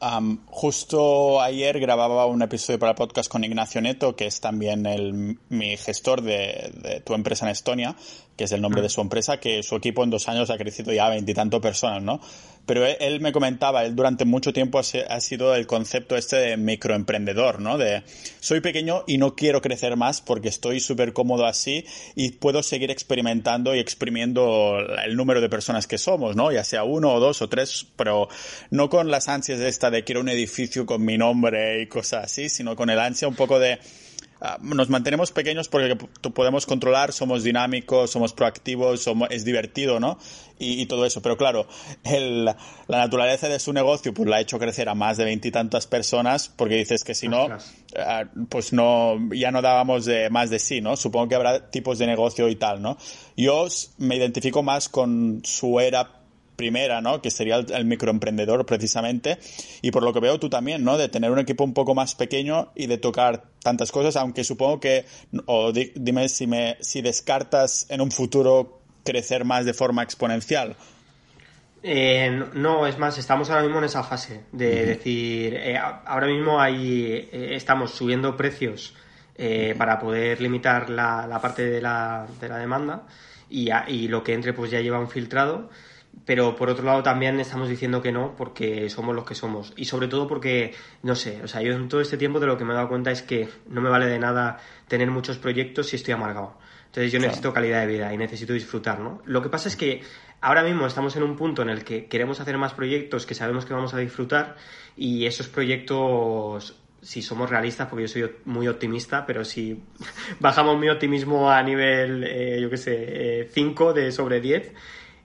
S2: justo ayer grababa un episodio para el podcast con Ignacio Neto, que es también el, mi gestor de, de, tu empresa en Estonia, que es el nombre de su empresa, que su equipo en dos años ha crecido ya a veintitantos personas, ¿no? Pero él, me comentaba, él durante mucho tiempo ha, sido el concepto este de microemprendedor, ¿no? De soy pequeño y no quiero crecer más porque estoy súper cómodo así y puedo seguir experimentando y exprimiendo el número de personas que somos, ¿no? Ya sea uno o dos o tres, pero no con las ansias de esta de quiero un edificio con mi nombre y cosas así, sino con el ansia un poco de nos mantenemos pequeños porque podemos controlar, somos dinámicos, somos proactivos, somos, es divertido, ¿no? Y, todo eso. Pero claro, el, la naturaleza de su negocio pues la ha hecho crecer a más de veintitantas personas porque dices que si no, ah, pues no, ya no dábamos de, más de sí, ¿no? Supongo que habrá tipos de negocio y tal, ¿no? Yo me identifico más con su era primera, ¿no? Que sería el, microemprendedor precisamente. Y por lo que veo tú también, ¿no? De tener un equipo un poco más pequeño y de tocar tantas cosas, aunque supongo que, o dime si me, si descartas en un futuro crecer más de forma exponencial.
S1: Eh, no, es más, estamos ahora mismo en esa fase de decir, eh, ahora mismo ahí eh, estamos subiendo precios para poder limitar la, la parte de la, de la demanda y, y, lo que entre pues ya lleva un filtrado pero por otro lado también estamos diciendo que no porque somos los que somos y sobre todo porque no sé, o sea, yo en todo este tiempo de lo que me he dado cuenta es que no me vale de nada tener muchos proyectos si estoy amargado. Entonces yo necesito calidad de vida y necesito disfrutar, ¿no? Lo que pasa es que ahora mismo estamos en un punto en el que queremos hacer más proyectos que sabemos que vamos a disfrutar y esos proyectos si somos realistas, porque yo soy muy optimista, pero si bajamos mi optimismo a nivel, eh, yo qué sé, 5 eh, de sobre 10,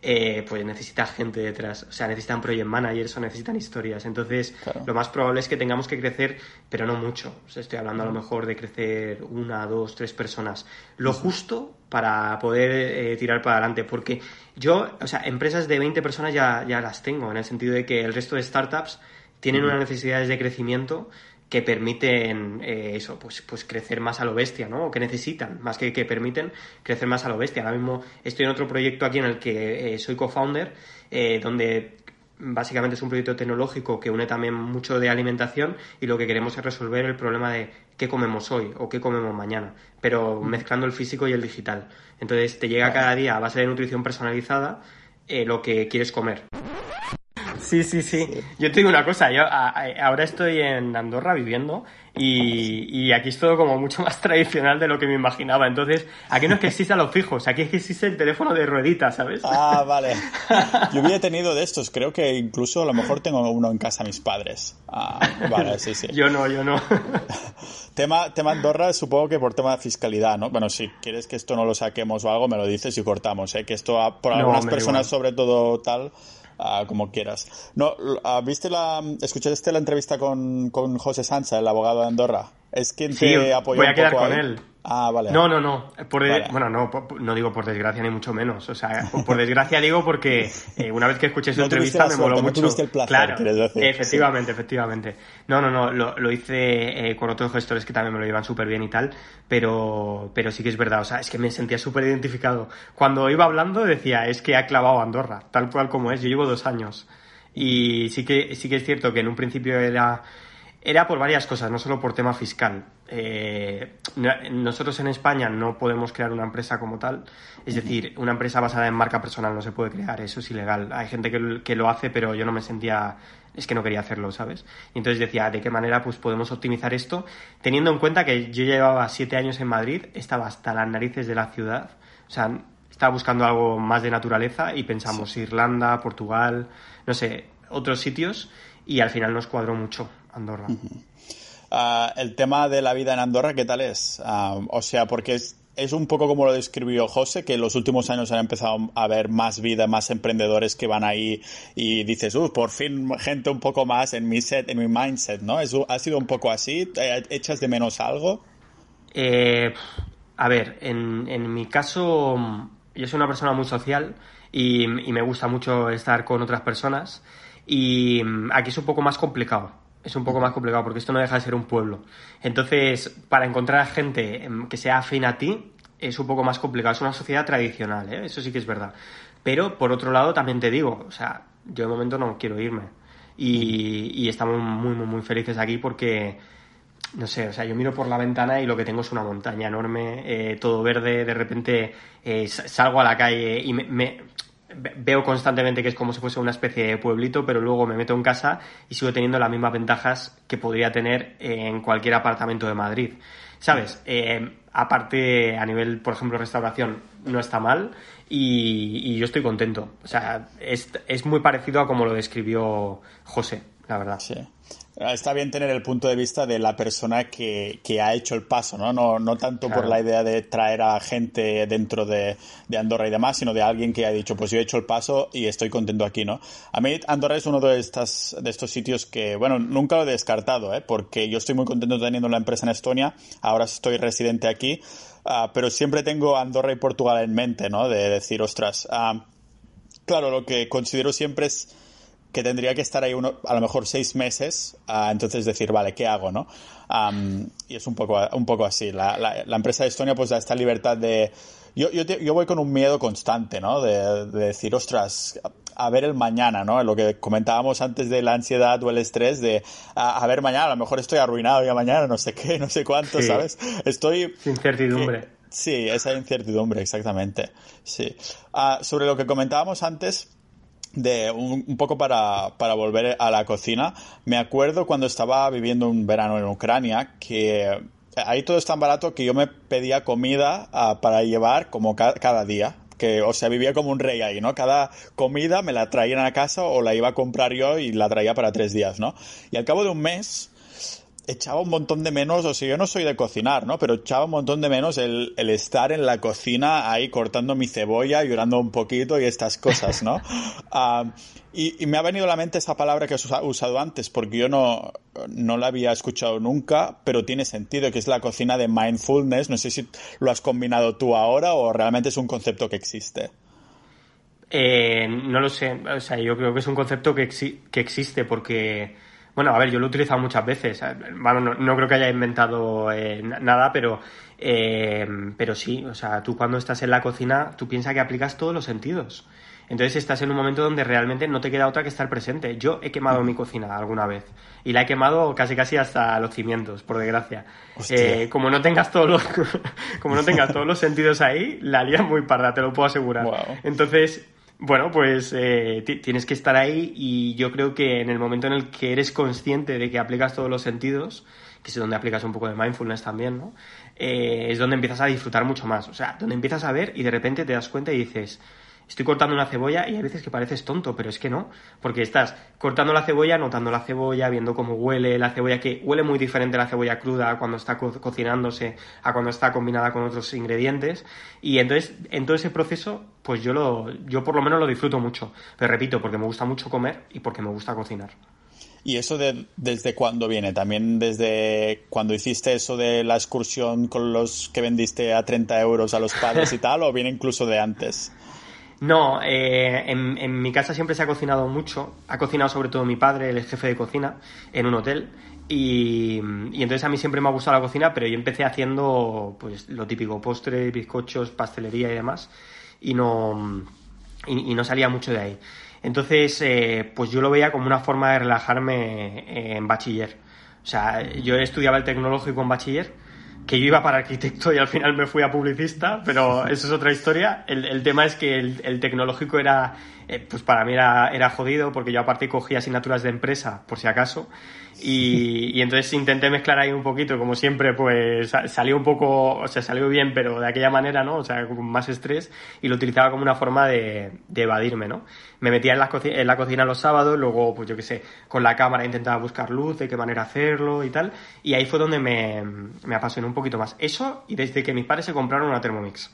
S1: eh, pues necesita gente detrás. O sea, necesitan project managers o necesitan historias. Entonces, lo más probable es que tengamos que crecer, pero no mucho. O sea, estoy hablando a lo mejor de crecer una, dos, tres personas. Lo justo para poder eh, tirar para adelante. Porque yo, o sea, empresas de 20 personas ya, ya las tengo, en el sentido de que el resto de startups tienen unas necesidades de crecimiento que permiten eh, eso, pues, pues crecer más a lo bestia, ¿no? O que necesitan, más que que permiten crecer más a lo bestia. Ahora mismo estoy en otro proyecto aquí en el que eh, soy co-founder, eh, donde básicamente es un proyecto tecnológico que une también mucho de alimentación y lo que queremos es resolver el problema de qué comemos hoy o qué comemos mañana, pero mezclando el físico y el digital. Entonces te llega cada día a base de nutrición personalizada lo que quieres comer. Sí, sí, sí. Yo te digo una cosa, yo ahora estoy en Andorra viviendo y, y, aquí es todo como mucho más tradicional de lo que me imaginaba. Entonces, aquí no es que existan los fijos, aquí es que existe el teléfono de rueditas, ¿sabes?
S2: Ah, vale. Yo había tenido de estos, creo que incluso a lo mejor tengo uno en casa mis padres. Ah, vale, sí, sí.
S1: Yo no, yo no.
S2: tema, tema Andorra, supongo que por tema de fiscalidad, ¿no? Bueno, si quieres que esto no lo saquemos o algo, me lo dices y cortamos, ¿eh? Que esto, por algunas personas, sobre todo tal, como quieras. No, ¿viste la, escuchaste la entrevista con, con José Sancha, el abogado de Andorra? Es quien te apoyó
S1: voy a quedar con él.
S2: Ah, vale.
S1: No, no, no. Por Bueno, no, no digo por desgracia ni mucho menos. O sea, por desgracia digo porque eh, una vez que escuché su entrevista me moló mucho.
S2: el placer,
S1: claro, efectivamente, efectivamente. No, no, no. Lo, lo hice eh, con otros gestores que también me lo llevan súper bien y tal. Pero, pero sí que es verdad. O sea, es que me sentía súper identificado. Cuando iba hablando decía, es que ha clavado Andorra, tal cual como es. Yo llevo dos años. Y sí que, sí que es cierto que en un principio era era por varias cosas, no solo por tema fiscal. Eh, nosotros en España no podemos crear una empresa como tal, es decir, una empresa basada en marca personal no se puede crear, eso es ilegal. Hay gente que, lo hace, pero yo no me sentía, es que no quería hacerlo, ¿sabes? Y entonces decía, ¿de qué manera pues podemos optimizar esto? Teniendo en cuenta que yo llevaba siete años en Madrid, estaba hasta las narices de la ciudad, o sea, estaba buscando algo más de naturaleza y pensamos Irlanda, Portugal, no sé, otros sitios y al final nos cuadró mucho Andorra.
S2: Ah, el tema de la vida en Andorra, ¿qué tal es? Ah, o sea, porque es, es, un poco como lo describió José, que en los últimos años han empezado a haber más vida, más emprendedores que van ahí y dices, uh, por fin gente un poco más en mi set, en mi mindset, ¿no? ¿Ha sido un poco así? ¿Echas de menos algo?
S1: Eh, a ver, en, en, mi caso, yo soy una persona muy social y, y me gusta mucho estar con otras personas y aquí es un poco más complicado es un poco más complicado porque esto no deja de ser un pueblo. Entonces, para encontrar gente em, que sea afín a ti es un poco más complicado. Es una sociedad tradicional, ¿eh? eso sí que es verdad. Pero, por otro lado, también te digo, o sea, yo de momento no quiero irme. Y, estamos muy, muy, muy felices aquí porque, no sé, o sea, yo miro por la ventana y lo que tengo es una montaña enorme, eh, todo verde, de repente eh, salgo a la calle y me, veo constantemente que es como si fuese una especie de pueblito, pero luego me meto en casa y sigo teniendo las mismas ventajas que podría tener en cualquier apartamento de Madrid. ¿Sabes? Eh, aparte, a nivel, por ejemplo, restauración, no está mal y, yo estoy contento. O sea, es, es muy parecido a como lo describió José, la verdad.
S2: Sí. Está bien tener el punto de vista de la persona que, que ha hecho el paso, ¿no? No, no tanto por la idea de traer a gente dentro de, de, Andorra y demás, sino de alguien que ha dicho, pues yo he hecho el paso y estoy contento aquí, ¿no? A mí Andorra es uno de, estas, de estos sitios que, bueno, nunca lo he descartado, ¿eh? Porque yo estoy muy contento teniendo la empresa en Estonia, ahora estoy residente aquí, uh, pero siempre tengo Andorra y Portugal en mente, ¿no? De decir, ostras, uh, claro, lo que considero siempre es que tendría que estar ahí uno, a lo mejor seis meses, uh, entonces decir, vale, ¿qué hago, no? Um, y es un poco, un poco así. La, la, la, empresa de Estonia pues da esta libertad de... Yo, yo, yo voy con un miedo constante, ¿no? De, de, decir, ostras, a ver el mañana, ¿no? Lo que comentábamos antes de la ansiedad o el estrés de, a, a ver mañana, a lo mejor estoy arruinado ya mañana, no sé qué, no sé cuánto, ¿sabes? Estoy...
S1: Incertidumbre.
S2: sí, esa incertidumbre, exactamente. Sí. Uh, sobre lo que comentábamos antes, de un, poco para, para, volver a la cocina, me acuerdo cuando estaba viviendo un verano en Ucrania que ahí todo es tan barato que yo me pedía comida uh, para llevar como ca cada día. Que, o sea, vivía como un rey ahí, ¿no? Cada comida me la traían a casa o la iba a comprar yo y la traía para tres días, ¿no? Y al cabo de un mes, echaba un montón de menos, o sea, yo no soy de cocinar, ¿no? Pero echaba un montón de menos el, el estar en la cocina ahí cortando mi cebolla, llorando un poquito y estas cosas, ¿no? uh, y, y, me ha venido a la mente esa palabra que has usado antes, porque yo no, no la había escuchado nunca, pero tiene sentido, que es la cocina de mindfulness. No sé si lo has combinado tú ahora o realmente es un concepto que existe.
S1: Eh, no lo sé, o sea, yo creo que es un concepto que, que existe porque bueno, a ver, yo lo he utilizado muchas veces. Bueno, no, creo que haya inventado eh, nada, pero, eh, pero sí, o sea, tú cuando estás en la cocina, tú piensas que aplicas todos los sentidos. Entonces estás en un momento donde realmente no te queda otra que estar presente. Yo he quemado mi cocina alguna vez y la he quemado casi casi hasta los cimientos, por desgracia. Eh, como no tengas todos los como no tengas todos los sentidos ahí, la lías muy parda, te lo puedo asegurar. Entonces Bueno, pues eh, tienes que estar ahí y yo creo que en el momento en el que eres consciente de que aplicas todos los sentidos, que es donde aplicas un poco de mindfulness también, ¿no? Eh, es donde empiezas a disfrutar mucho más. O sea, donde empiezas a ver y de repente te das cuenta y dices, estoy cortando una cebolla y hay veces que pareces tonto, pero es que no, porque estás cortando la cebolla, notando la cebolla, viendo cómo huele la cebolla, que huele muy diferente la cebolla cruda cuando está cocinándose a cuando está combinada con otros ingredientes, y entonces en todo ese proceso, pues yo lo, yo por lo menos lo disfruto mucho, pero repito, porque me gusta mucho comer y porque me gusta cocinar.
S2: ¿Y eso de, desde cuándo viene? ¿También desde cuando hiciste eso de la excursión con los que vendiste a 30 euros a los padres y tal, o viene incluso de antes?
S1: No, eh, en, mi casa siempre se ha cocinado mucho. Ha cocinado sobre todo mi padre, el jefe de cocina, en un hotel. Y, entonces a mí siempre me ha gustado la cocina, pero yo empecé haciendo pues lo típico, postres, bizcochos, pastelería y demás. Y no, y, no salía mucho de ahí. Entonces, eh, pues yo lo veía como una forma de relajarme eh, en bachiller. O sea, yo estudiaba el tecnológico en bachiller que yo iba para arquitecto y al final me fui a publicista, pero eso es otra historia. El, el tema es que el, el tecnológico era, eh, pues para mí era, era jodido, porque yo aparte cogía asignaturas de empresa, por si acaso, y, y, entonces intenté mezclar ahí un poquito, como siempre, pues salió un poco, o sea, salió bien, pero de aquella manera, ¿no? O sea, con más estrés y lo utilizaba como una forma de, de evadirme, ¿no? Me metía en la, en la cocina los sábados, luego, pues yo qué sé, con la cámara intentaba buscar luz, de qué manera hacerlo y tal, y ahí fue donde me, me apasionó un poquito más. Eso y desde que mis padres se compraron una Thermomix.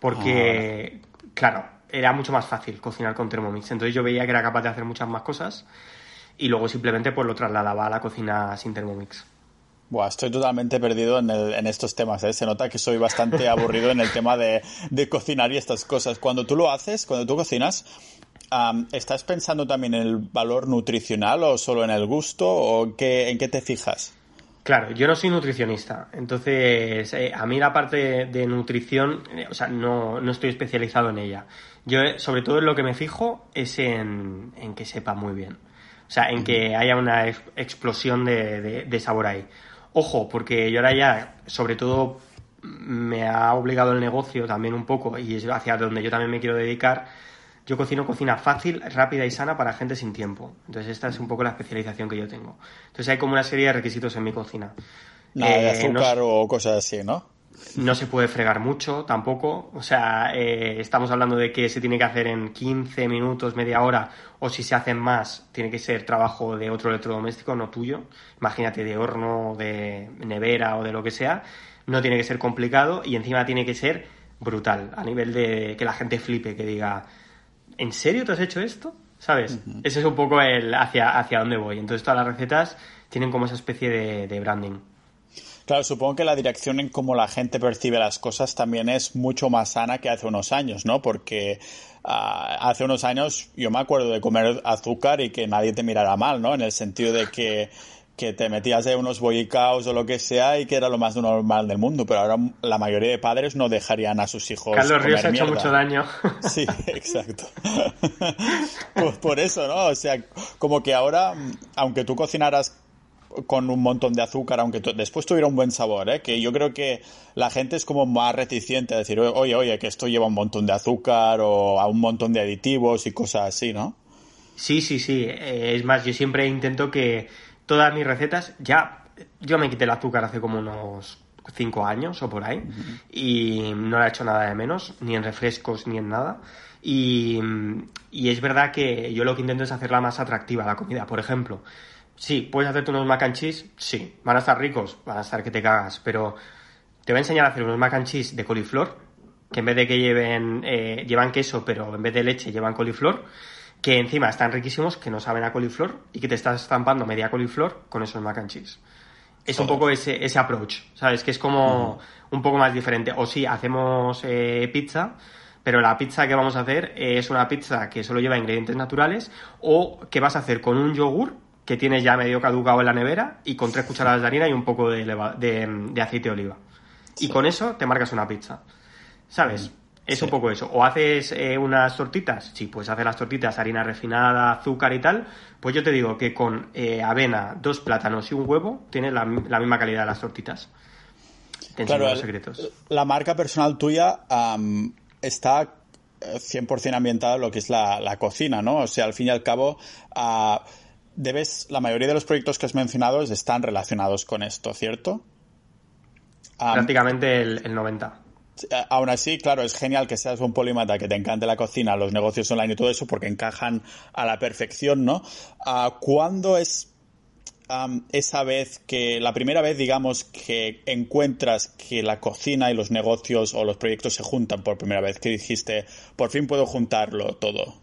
S1: Porque, ah, claro, era mucho más fácil cocinar con Thermomix. Entonces yo veía que era capaz de hacer muchas más cosas y luego simplemente pues lo trasladaba a la cocina sin Thermomix.
S2: Buah, estoy totalmente perdido en, en estos temas. ¿eh? Se nota que soy bastante aburrido en el tema de, de, cocinar y estas cosas. Cuando tú lo haces, cuando tú cocinas, ¿estás pensando también en el valor nutricional o solo en el gusto? ¿O qué, en qué te fijas?
S1: Claro, yo no soy nutricionista, entonces eh, a mí la parte de, nutrición, eh, o sea, no, no, estoy especializado en ella. Yo, sobre todo, en lo que me fijo es en, en que sepa muy bien. O sea, en que haya una explosión de, sabor ahí. Ojo, porque yo ahora ya, sobre todo, me ha obligado el negocio también un poco y es hacia donde yo también me quiero dedicar. Yo cocino cocina fácil, rápida y sana para gente sin tiempo. Entonces esta es un poco la especialización que yo tengo. Entonces hay como una serie de requisitos en mi cocina.
S2: Nada de eh, azúcar o cosas así, ¿no?
S1: No se puede fregar mucho tampoco. O sea, eh, estamos hablando de que se tiene que hacer en 15 minutos, media hora, o si se hacen más, tiene que ser trabajo de otro electrodoméstico, no tuyo. Imagínate de horno, de nevera o de lo que sea. No tiene que ser complicado y encima tiene que ser brutal, a nivel de que la gente flipe, que diga, ¿en serio te has hecho esto? ¿Sabes? Ese es un poco el hacia, hacia dónde voy. Entonces todas las recetas tienen como esa especie de branding.
S2: Claro, supongo que la dirección en cómo la gente percibe las cosas también es mucho más sana que hace unos años, ¿no? Porque ah, hace unos años yo me acuerdo de comer azúcar y que nadie te mirara mal, ¿no? En el sentido de que, te metías de unos bollicaos o lo que sea y que era lo más normal del mundo, pero ahora la mayoría de padres no dejarían a sus hijos.
S1: Carlos Ríos ha hecho mucho daño.
S2: Sí, exacto. pues por eso, ¿no? O sea, como que ahora, aunque tú cocinaras con un montón de azúcar, aunque después tuviera un buen sabor, ¿eh? que yo creo que la gente es como más reticente a decir, oye, oye, que esto lleva un montón de azúcar o a un montón de aditivos y cosas así, ¿no?
S1: Sí, sí, sí. Eh, es más, yo siempre intento que todas mis recetas, ya, yo me quité el azúcar hace como unos cinco años o por ahí y no le he hecho nada de menos, ni en refrescos ni en nada. Y, y es verdad que yo lo que intento es hacerla más atractiva la comida. Por ejemplo, Sí, puedes hacerte unos mac and cheese, sí. Van a estar ricos, van a estar que te cagas, pero te voy a enseñar a hacer unos mac and cheese de coliflor, que en vez de que lleven, eh, llevan queso, pero en vez de leche llevan coliflor, que encima están riquísimos, que no saben a coliflor, y que te estás estampando media coliflor con esos mac and cheese. Es un poco ese, ese approach, ¿sabes? Que es como un poco más diferente. O sí, hacemos eh, pizza, pero la pizza que vamos a hacer es una pizza que solo lleva ingredientes naturales, o que vas a hacer con un yogur que tienes ya medio caducado en la nevera y con tres cucharadas de harina y un poco de, de, aceite de oliva. Y con eso te marcas una pizza. ¿Sabes? Es un poco eso. O haces eh, unas tortitas, sí, pues haces las tortitas, harina refinada, azúcar y tal. Pues yo te digo que con eh, avena, dos plátanos y un huevo tienes la, misma calidad de las tortitas.
S2: Te claro, los secretos. La marca personal tuya está 100% ambientado en lo que es la, cocina, ¿no? O sea, al fin y al cabo, uh, debes, la mayoría de los proyectos que has mencionado están relacionados con esto, ¿cierto?
S1: Prácticamente el, el 90.
S2: Aún así, claro, es genial que seas un polímata, que te encante la cocina, los negocios online y todo eso, porque encajan a la perfección, ¿no? Ah, ¿Cuándo es esa vez que, la primera vez, digamos, que encuentras que la cocina y los negocios o los proyectos se juntan por primera vez? Que dijiste, por fin puedo juntarlo todo.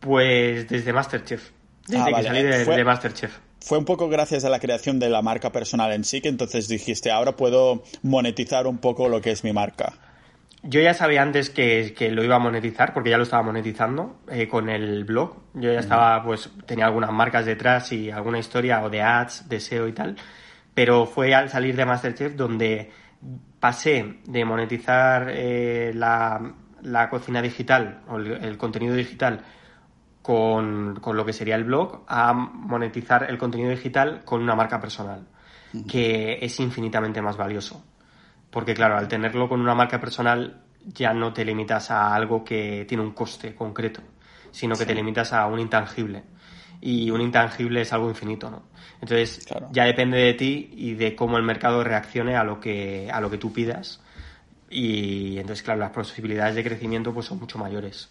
S1: Pues desde Masterchef. Desde ah, que salí de Masterchef
S2: fue un poco gracias a la creación de la marca personal en sí que entonces dijiste, ahora puedo monetizar un poco lo que es mi marca.
S1: Yo ya sabía antes que, lo iba a monetizar, porque ya lo estaba monetizando eh, con el blog. Yo ya estaba, pues, tenía algunas marcas detrás y alguna historia o de ads, de SEO y tal. Pero fue al salir de Masterchef donde pasé de monetizar eh, la, cocina digital o el contenido digital con, lo que sería el blog a monetizar el contenido digital con una marca personal, que es infinitamente más valioso. Porque claro, al tenerlo con una marca personal ya no te limitas a algo que tiene un coste concreto, sino que te limitas a un intangible. Y un intangible es algo infinito, ¿no? Entonces, ya depende de ti y de cómo el mercado reaccione a lo que, a lo que tú pidas. Y entonces, claro, las posibilidades de crecimiento pues son mucho mayores.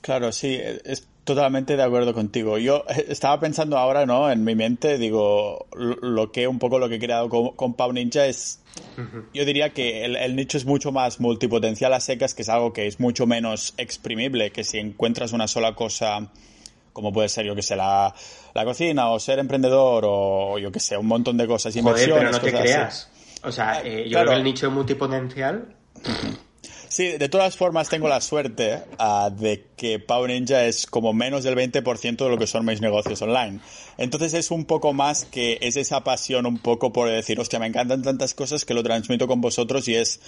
S2: Claro, sí, es totalmente de acuerdo contigo. Yo estaba pensando ahora, ¿no? En mi mente, digo, lo que un poco lo que he creado con, Pau Ninja es, yo diría que el, nicho es mucho más multipotencial a secas, que es algo que es mucho menos exprimible, que si encuentras una sola cosa como puede ser, yo que sé, la, cocina o ser emprendedor o yo que sé, un montón de cosas,
S1: Joder, pero no te creas. O sea, eh, yo creo que el nicho multipotencial
S2: Sí, de todas formas tengo la suerte ah, de que Pau Ninja es como menos del 20% de lo que son mis negocios online. Entonces es un poco más que es esa pasión un poco por decir, hostia, me encantan tantas cosas que lo transmito con vosotros y es,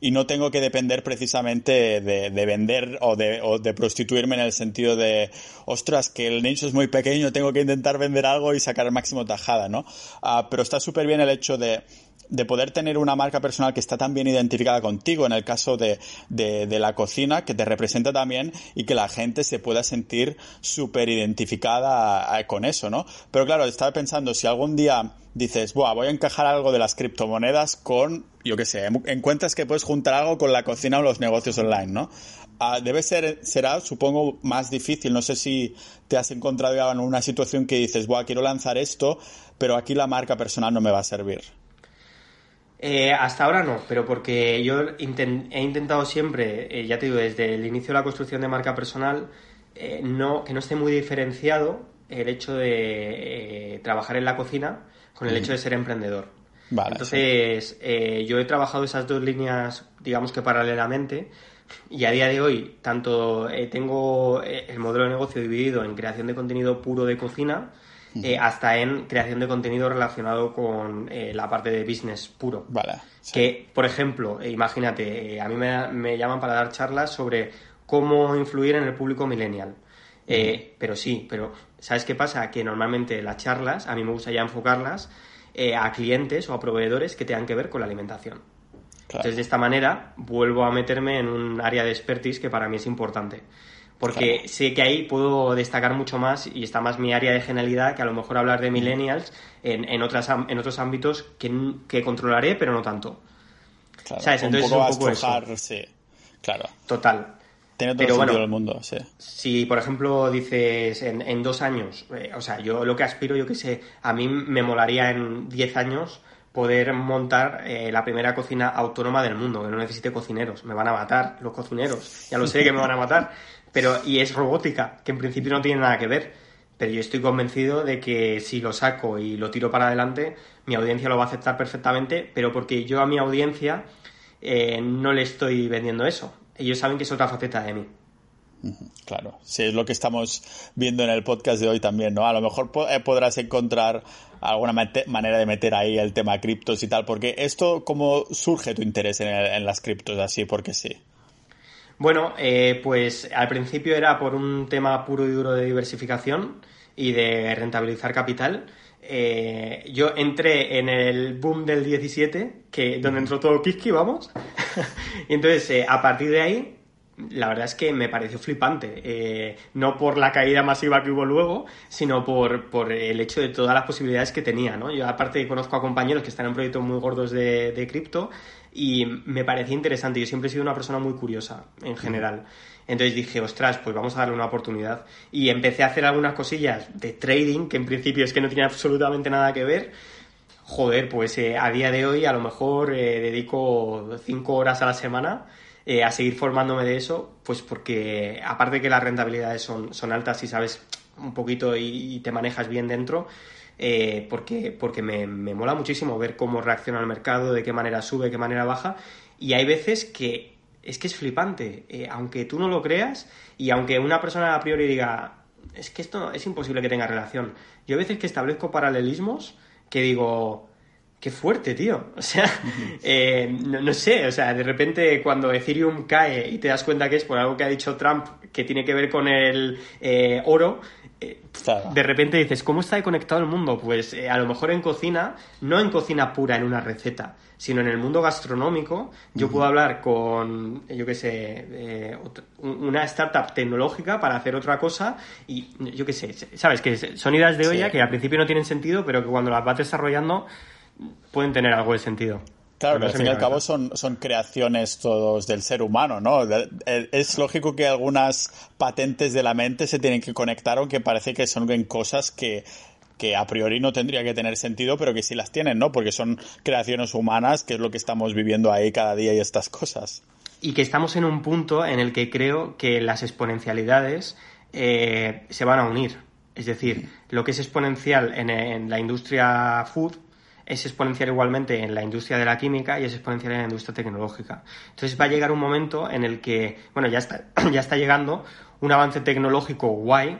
S2: y no tengo que depender precisamente de, vender o de, o de prostituirme en el sentido de, ostras, que el nicho es muy pequeño, tengo que intentar vender algo y sacar el máximo tajada, ¿no? Ah, pero está súper bien el hecho de, de poder tener una marca personal que está tan bien identificada contigo, en el caso de, de, la cocina, que te representa también y que la gente se pueda sentir súper identificada con eso, ¿no? Pero claro, estaba pensando, si algún día dices, voy a encajar algo de las criptomonedas con, yo qué sé, encuentras que puedes juntar algo con la cocina o los negocios online, ¿no? Ah, debe ser, será, supongo, más difícil. No sé si te has encontrado en una situación que dices, Buah, quiero lanzar esto, pero aquí la marca personal no me va a servir.
S1: Eh, hasta ahora no, pero porque yo he intentado siempre, eh, ya te digo, desde el inicio de la construcción de marca personal, eh, no, que no esté muy diferenciado el hecho de trabajar en la cocina con el hecho de ser emprendedor. Entonces, yo he trabajado esas dos líneas, digamos que paralelamente, y a día de hoy, tanto tengo el modelo de negocio dividido en creación de contenido puro de cocina, eh, hasta en creación de contenido relacionado con eh, la parte de business puro.
S2: Vale.
S1: Que, por ejemplo, eh, imagínate, a mí me, llaman para dar charlas sobre cómo influir en el público millennial. Pero sí, pero ¿sabes qué pasa? Que normalmente las charlas, a mí me gusta ya enfocarlas a clientes o a proveedores que tengan que ver con la alimentación. Entonces, de esta manera, vuelvo a meterme en un área de expertise que para mí es importante porque sé que ahí puedo destacar mucho más y está más mi área de genialidad que a lo mejor hablar de millennials en, en, otras, en otros ámbitos que, que controlaré, pero no tanto.
S2: Claro, ¿Sabes? Entonces un poco, es un poco Sí, claro.
S1: Total.
S2: Tiene todo el sentido del mundo, sí.
S1: Si, por ejemplo, dices en, en dos años, eh, o sea, yo lo que aspiro, yo que sé, a mí me molaría en diez años poder montar eh, la primera cocina autónoma del mundo, que no necesite cocineros. Me van a matar los cocineros. Ya lo sé que me van a matar. Pero, y es robótica, que en principio no tiene nada que ver. Pero yo estoy convencido de que si lo saco y lo tiro para adelante, mi audiencia lo va a aceptar perfectamente, pero porque yo a mi audiencia eh, no le estoy vendiendo eso. Ellos saben que es otra faceta de mí.
S2: Claro, sí, es lo que estamos viendo en el podcast de hoy también, ¿no? A lo mejor eh, podrás encontrar alguna manera de meter ahí el tema criptos y tal, porque esto, ¿cómo surge tu interés en, en las criptos así? Porque sí.
S1: Bueno, eh, pues al principio era por un tema puro y duro de diversificación y de rentabilizar capital. eh, yo entré en el boom del 17, que, donde entró todo Kiski, vamos. y entonces, eh, a partir de ahí, la verdad es que me pareció flipante. Eh, no por la caída masiva que hubo luego, sino por, por, el hecho de todas las posibilidades que tenía, ¿no? Yo aparte conozco a compañeros que están en proyectos muy gordos de, de cripto y me parecía interesante. Yo siempre he sido una persona muy curiosa, en general. Entonces dije, ostras, pues vamos a darle una oportunidad. Y empecé a hacer algunas cosillas de trading, que en principio es que no tenía absolutamente nada que ver. Joder, pues eh, a día de hoy a lo mejor eh, dedico cinco horas a la semana eh, a seguir formándome de eso, pues porque aparte de que las rentabilidades son, son altas y sabes un poquito y, te manejas bien dentro, eh, porque, porque me, me, mola muchísimo ver cómo reacciona el mercado, de qué manera sube, qué manera baja, y hay veces que es que es flipante, eh, aunque tú no lo creas y aunque una persona a priori diga, es que esto es imposible que tenga relación, yo a veces que establezco paralelismos que digo, qué fuerte, tío. O sea, eh, no, sé, o sea, de repente cuando Ethereum cae y te das cuenta que es por algo que ha dicho Trump que tiene que ver con el eh, oro, eh, de repente dices, ¿cómo está conectado el mundo? Pues a lo mejor en cocina, no en cocina pura en una receta, sino en el mundo gastronómico, yo puedo hablar con, yo qué sé, una startup tecnológica para hacer otra cosa y yo qué sé, sabes que son ideas de olla que al principio no tienen sentido, pero que cuando las vas desarrollando pueden tener algo de sentido.
S2: Claro, pero al fin y al cabo son, son creaciones todos del ser humano, ¿no? Es lógico que algunas patentes de la mente se tienen que conectar, aunque parece que son cosas que, que a priori no tendría que tener sentido, pero que sí las tienen, ¿no? Porque son creaciones humanas, que es lo que estamos viviendo ahí cada día y estas cosas.
S1: Y que estamos en un punto en el que creo que las exponencialidades eh, se van a unir. Es decir, lo que es exponencial en, en la industria food es exponencial igualmente en la industria de la química y es exponencial en la industria tecnológica. Entonces va a llegar un momento en el que, bueno, ya está, ya está llegando un avance tecnológico guay,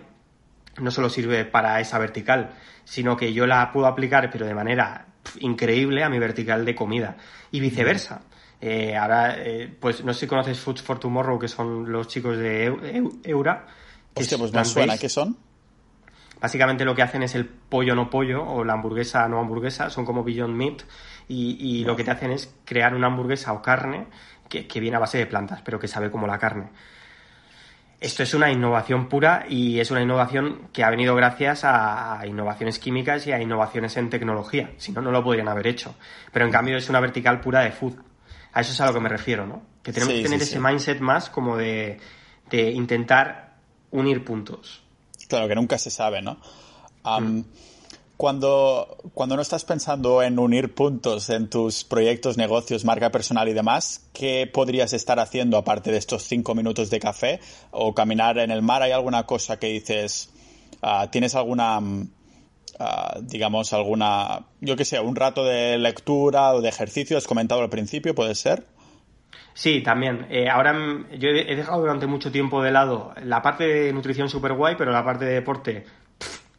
S1: no solo sirve para esa vertical, sino que yo la puedo aplicar, pero de manera increíble, a mi vertical de comida. Y viceversa. Eh, ahora, eh, pues no sé si conoces Foods for Tomorrow, que son los chicos de Eura.
S2: Hostia, pues me suena, ¿qué son?
S1: Básicamente lo que hacen es el pollo no pollo o la hamburguesa no hamburguesa, son como Beyond Meat y, lo que te hacen es crear una hamburguesa o carne que, viene a base de plantas, pero que sabe como la carne. Esto es una innovación pura y es una innovación que ha venido gracias a, innovaciones químicas y a innovaciones en tecnología. Si no, no lo podrían haber hecho. Pero en cambio es una vertical pura de food. A eso es a lo que me refiero, ¿no? Que tenemos que tener ese mindset más como de, de intentar unir puntos.
S2: Claro, que nunca se sabe, ¿no? Mm. Cuando, cuando no estás pensando en unir puntos en tus proyectos, negocios, marca personal y demás, ¿qué podrías estar haciendo aparte de estos cinco minutos de café o caminar en el mar? ¿Hay alguna cosa que dices, ah, tienes alguna, ah, digamos, alguna, yo qué sé, un rato de lectura o de ejercicio? Has comentado al principio, ¿puede ser?
S1: Sí, también. Eh, ahora yo he dejado durante mucho tiempo de lado la parte de nutrición super guay, pero la parte de deporte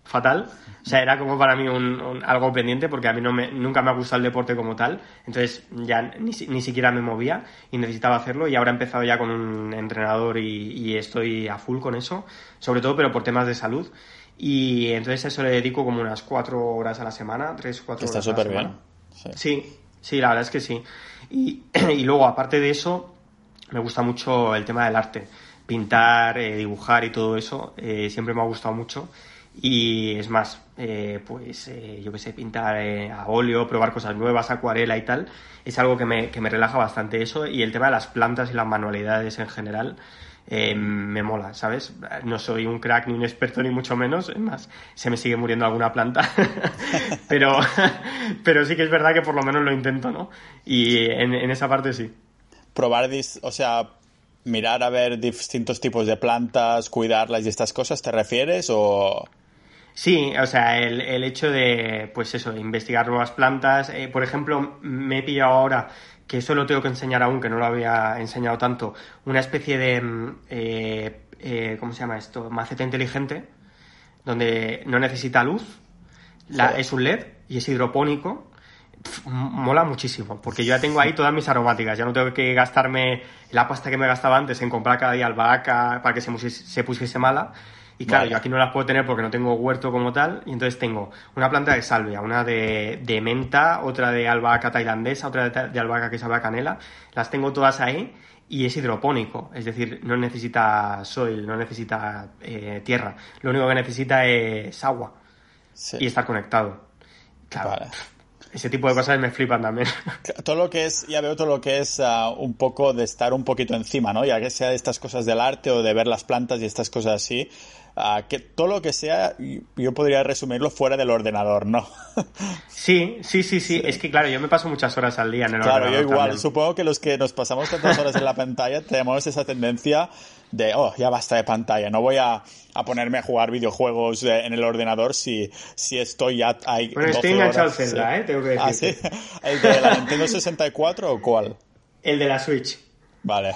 S1: fatal. O sea, era como para mí un, algo pendiente porque a mí no me, nunca me ha gustado el deporte como tal. Entonces ya ni, ni, siquiera me movía y necesitaba hacerlo. Y ahora he empezado ya con un entrenador y, estoy a full con eso. Sobre todo, pero por temas de salud. Y entonces a eso le dedico como unas cuatro horas a la semana, tres, cuatro
S2: Está
S1: horas.
S2: Está súper bien.
S1: sí, Sí, la verdad es que sí. Y, luego, aparte de eso, me gusta mucho el tema del arte. Pintar, eh, dibujar y todo eso, eh, siempre me ha gustado mucho. Y es más, eh, pues yo qué sé, pintar a óleo, probar cosas nuevas, acuarela y tal, es algo que me, que me relaja bastante eso. Y el tema de las plantas y las manualidades en general, eh, me mola, ¿sabes? No soy un crack ni un experto ni mucho menos, es más, se me sigue muriendo alguna planta, pero, pero sí que es verdad que por lo menos lo intento, ¿no? Y en, esa parte sí.
S2: Probar, o sea, mirar a ver distintos tipos de plantas, cuidarlas y estas cosas, ¿te refieres o...?
S1: Sí, o sea, el, el hecho de, pues eso, investigar nuevas plantas. Eh, por ejemplo, me he pillado ahora que eso lo tengo que enseñar aún, que no lo había enseñado tanto, una especie de, mm, eh, eh, ¿cómo se llama esto? Maceta inteligente, donde no necesita luz, es un LED y es hidropónico. mola muchísimo, porque yo ya tengo ahí todas mis aromáticas, ya no tengo que gastarme la pasta que me gastaba antes en comprar cada día albahaca para que se, se pusiese mala Y claro, yo aquí no las puedo tener porque no tengo huerto como tal. Y entonces tengo una planta de salvia, una de, de menta, otra de albahaca tailandesa, otra de, de albahaca que sabe a canela. Las tengo todas ahí y es hidropónico, es decir, no necesita soil, no necesita eh, tierra, lo único que necesita es agua y estar conectado. Claro, ese tipo de cosas me flipan también.
S2: Todo lo que es, ya veo todo lo que es ah, un poco de estar un poquito encima, ¿no? Ya que sea de estas cosas del arte o de ver las plantas y estas cosas así, que todo lo que sea, yo podría resumirlo fuera del ordenador, ¿no?
S1: sí, sí, sí, sí, Es que, claro, yo me paso muchas horas al día en el
S2: ordenador.
S1: Claro,
S2: yo igual. Supongo que los que nos pasamos tantas horas en la pantalla tenemos esa tendencia de, oh, ya basta de pantalla, no voy a, a ponerme a jugar videojuegos en el ordenador si, si estoy ya ahí.
S1: Bueno, estoy enganchado al Zelda, ¿eh? Tengo que
S2: decir. ¿Ah, sí? ¿El de la Nintendo 64 o cuál?
S1: El de la Switch.
S2: Vale.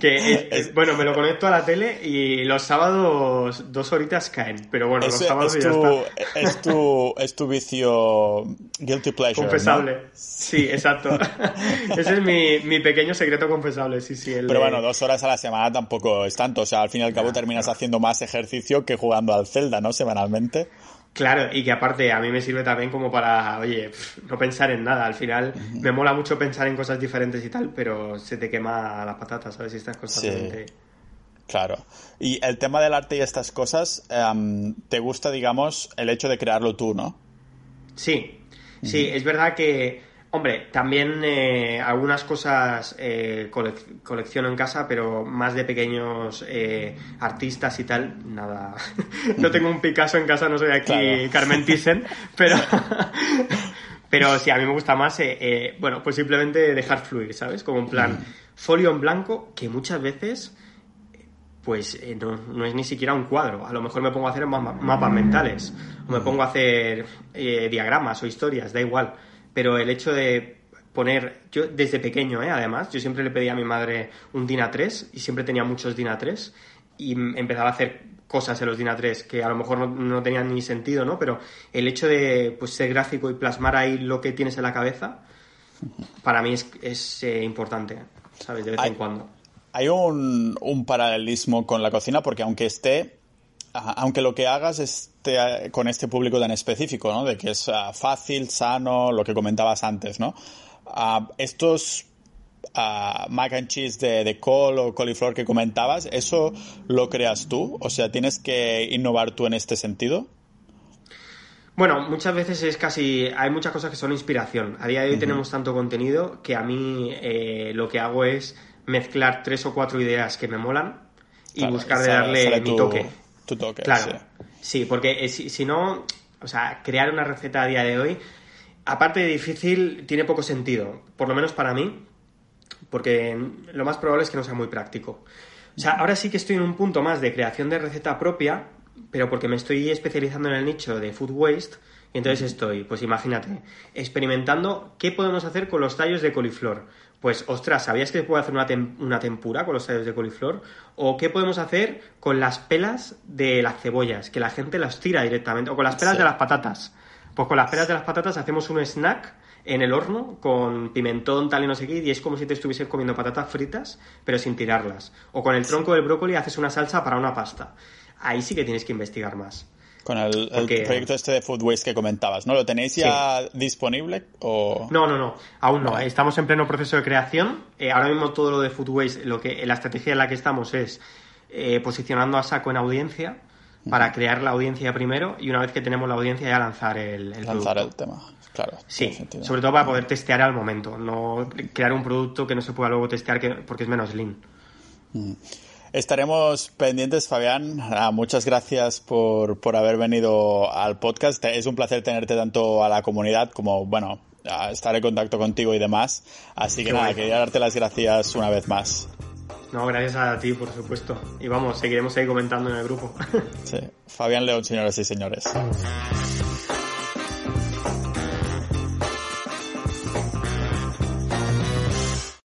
S1: Que bueno, me lo conecto a la tele y los sábados dos horitas caen, pero bueno, los sábados
S2: es
S1: ya
S2: tu, Es tu, es tu vicio guilty pleasure.
S1: Confesable. Sí, exacto. Ese es mi, mi, pequeño secreto confesable, sí, sí.
S2: pero bueno, dos horas a la semana tampoco es tanto. O sea, al fin y al cabo terminas haciendo más ejercicio que jugando al Zelda, ¿no? Semanalmente.
S1: Claro, y que aparte a mí me sirve también como para, oye, no pensar en nada. Al final me mola mucho pensar en cosas diferentes y tal, pero se te quema las patatas, ¿sabes? Y estas cosas.
S2: Claro. Y el tema del arte y estas cosas, em, ¿te gusta, digamos, el hecho de crearlo tú, no?
S1: Sí, sí, es verdad que Hombre, también eh, algunas cosas eh, colecciono en casa, pero más de pequeños eh, artistas y tal, nada. no tengo un Picasso en casa, no soy aquí Carmen Thyssen, pero, pero sí, a mí me gusta más, bueno, pues simplemente dejar fluir, ¿sabes? Como en plan, mm. folio en blanco, que muchas veces, pues no, no, es ni siquiera un cuadro. A lo mejor me pongo a hacer mapas mentales, o me mm. pongo a hacer diagramas o historias, da igual pero el hecho de poner, yo desde pequeño, ¿eh? además, yo siempre le pedía a mi madre un DIN A3 y siempre tenía muchos DIN A3 y empezaba a hacer cosas en los DIN A3 que a lo mejor no, tenían ni sentido, ¿no? Pero el hecho de pues, ser gráfico y plasmar ahí lo que tienes en la cabeza, para mí es, es eh, importante, ¿sabes? De vez en cuando.
S2: Hay un, un paralelismo con la cocina porque aunque esté aunque lo que hagas esté con este público tan específico, ¿no? De que es ah, fácil, sano, lo que comentabas antes, ¿no? Ah, estos uh, mac and cheese de, de col o coliflor que comentabas, ¿eso lo creas tú? O sea, ¿tienes que innovar tú en este sentido?
S1: Bueno, muchas veces es casi. Hay muchas cosas que son inspiración. A día de hoy tenemos tanto contenido que a mí eh, lo que hago es mezclar tres o cuatro ideas que me molan y buscar de darle mi toque
S2: tu toque.
S1: Claro. Sí, porque eh, si, no, o sea, crear una receta a día de hoy, aparte de difícil, tiene poco sentido, por lo menos para mí, porque lo más probable es que no sea muy práctico. O sea, ahora sí que estoy en un punto más de creación de receta propia, pero porque me estoy especializando en el nicho de food waste, y entonces estoy, pues imagínate, experimentando qué podemos hacer con los tallos de coliflor. Pues, ostras, ¿sabías que se puede hacer una, una tempura con los tallos de coliflor? ¿O qué podemos hacer con las pelas de las cebollas? Que la gente las tira directamente. O con las pelas de las patatas. Pues con las pelas de las patatas hacemos un snack en el horno con pimentón, tal y no sé qué, y es como si te estuvieses comiendo patatas fritas, pero sin tirarlas. O con el tronco del brócoli haces una salsa para una pasta. Ahí sí que tienes que investigar más.
S2: Con el, proyecto este de Food Waste que comentabas, ¿no? ¿Lo tenéis ya disponible o...?
S1: No, no, no, aún no. Estamos en pleno proceso de creación. Eh, ahora mismo todo lo de Food Waste, lo que, la estrategia en la que estamos es eh, posicionando a saco en audiencia para crear la audiencia primero y una vez que tenemos la audiencia ya lanzar el,
S2: Lanzar el tema, claro.
S1: Sí, sobre todo para poder testear al momento, no crear un producto que no se pueda luego testear que, porque es menos lean.
S2: Estaremos pendientes, Fabián. Ah, muchas gracias por, por, haber venido al podcast. Es un placer tenerte tanto a la comunidad como, bueno, estar en contacto contigo y demás. Así que nada, quería darte las gracias una vez más.
S1: No, gracias a ti, por supuesto. Y vamos, seguiremos ahí comentando en el grupo.
S2: sí. Fabián León, señoras y señores.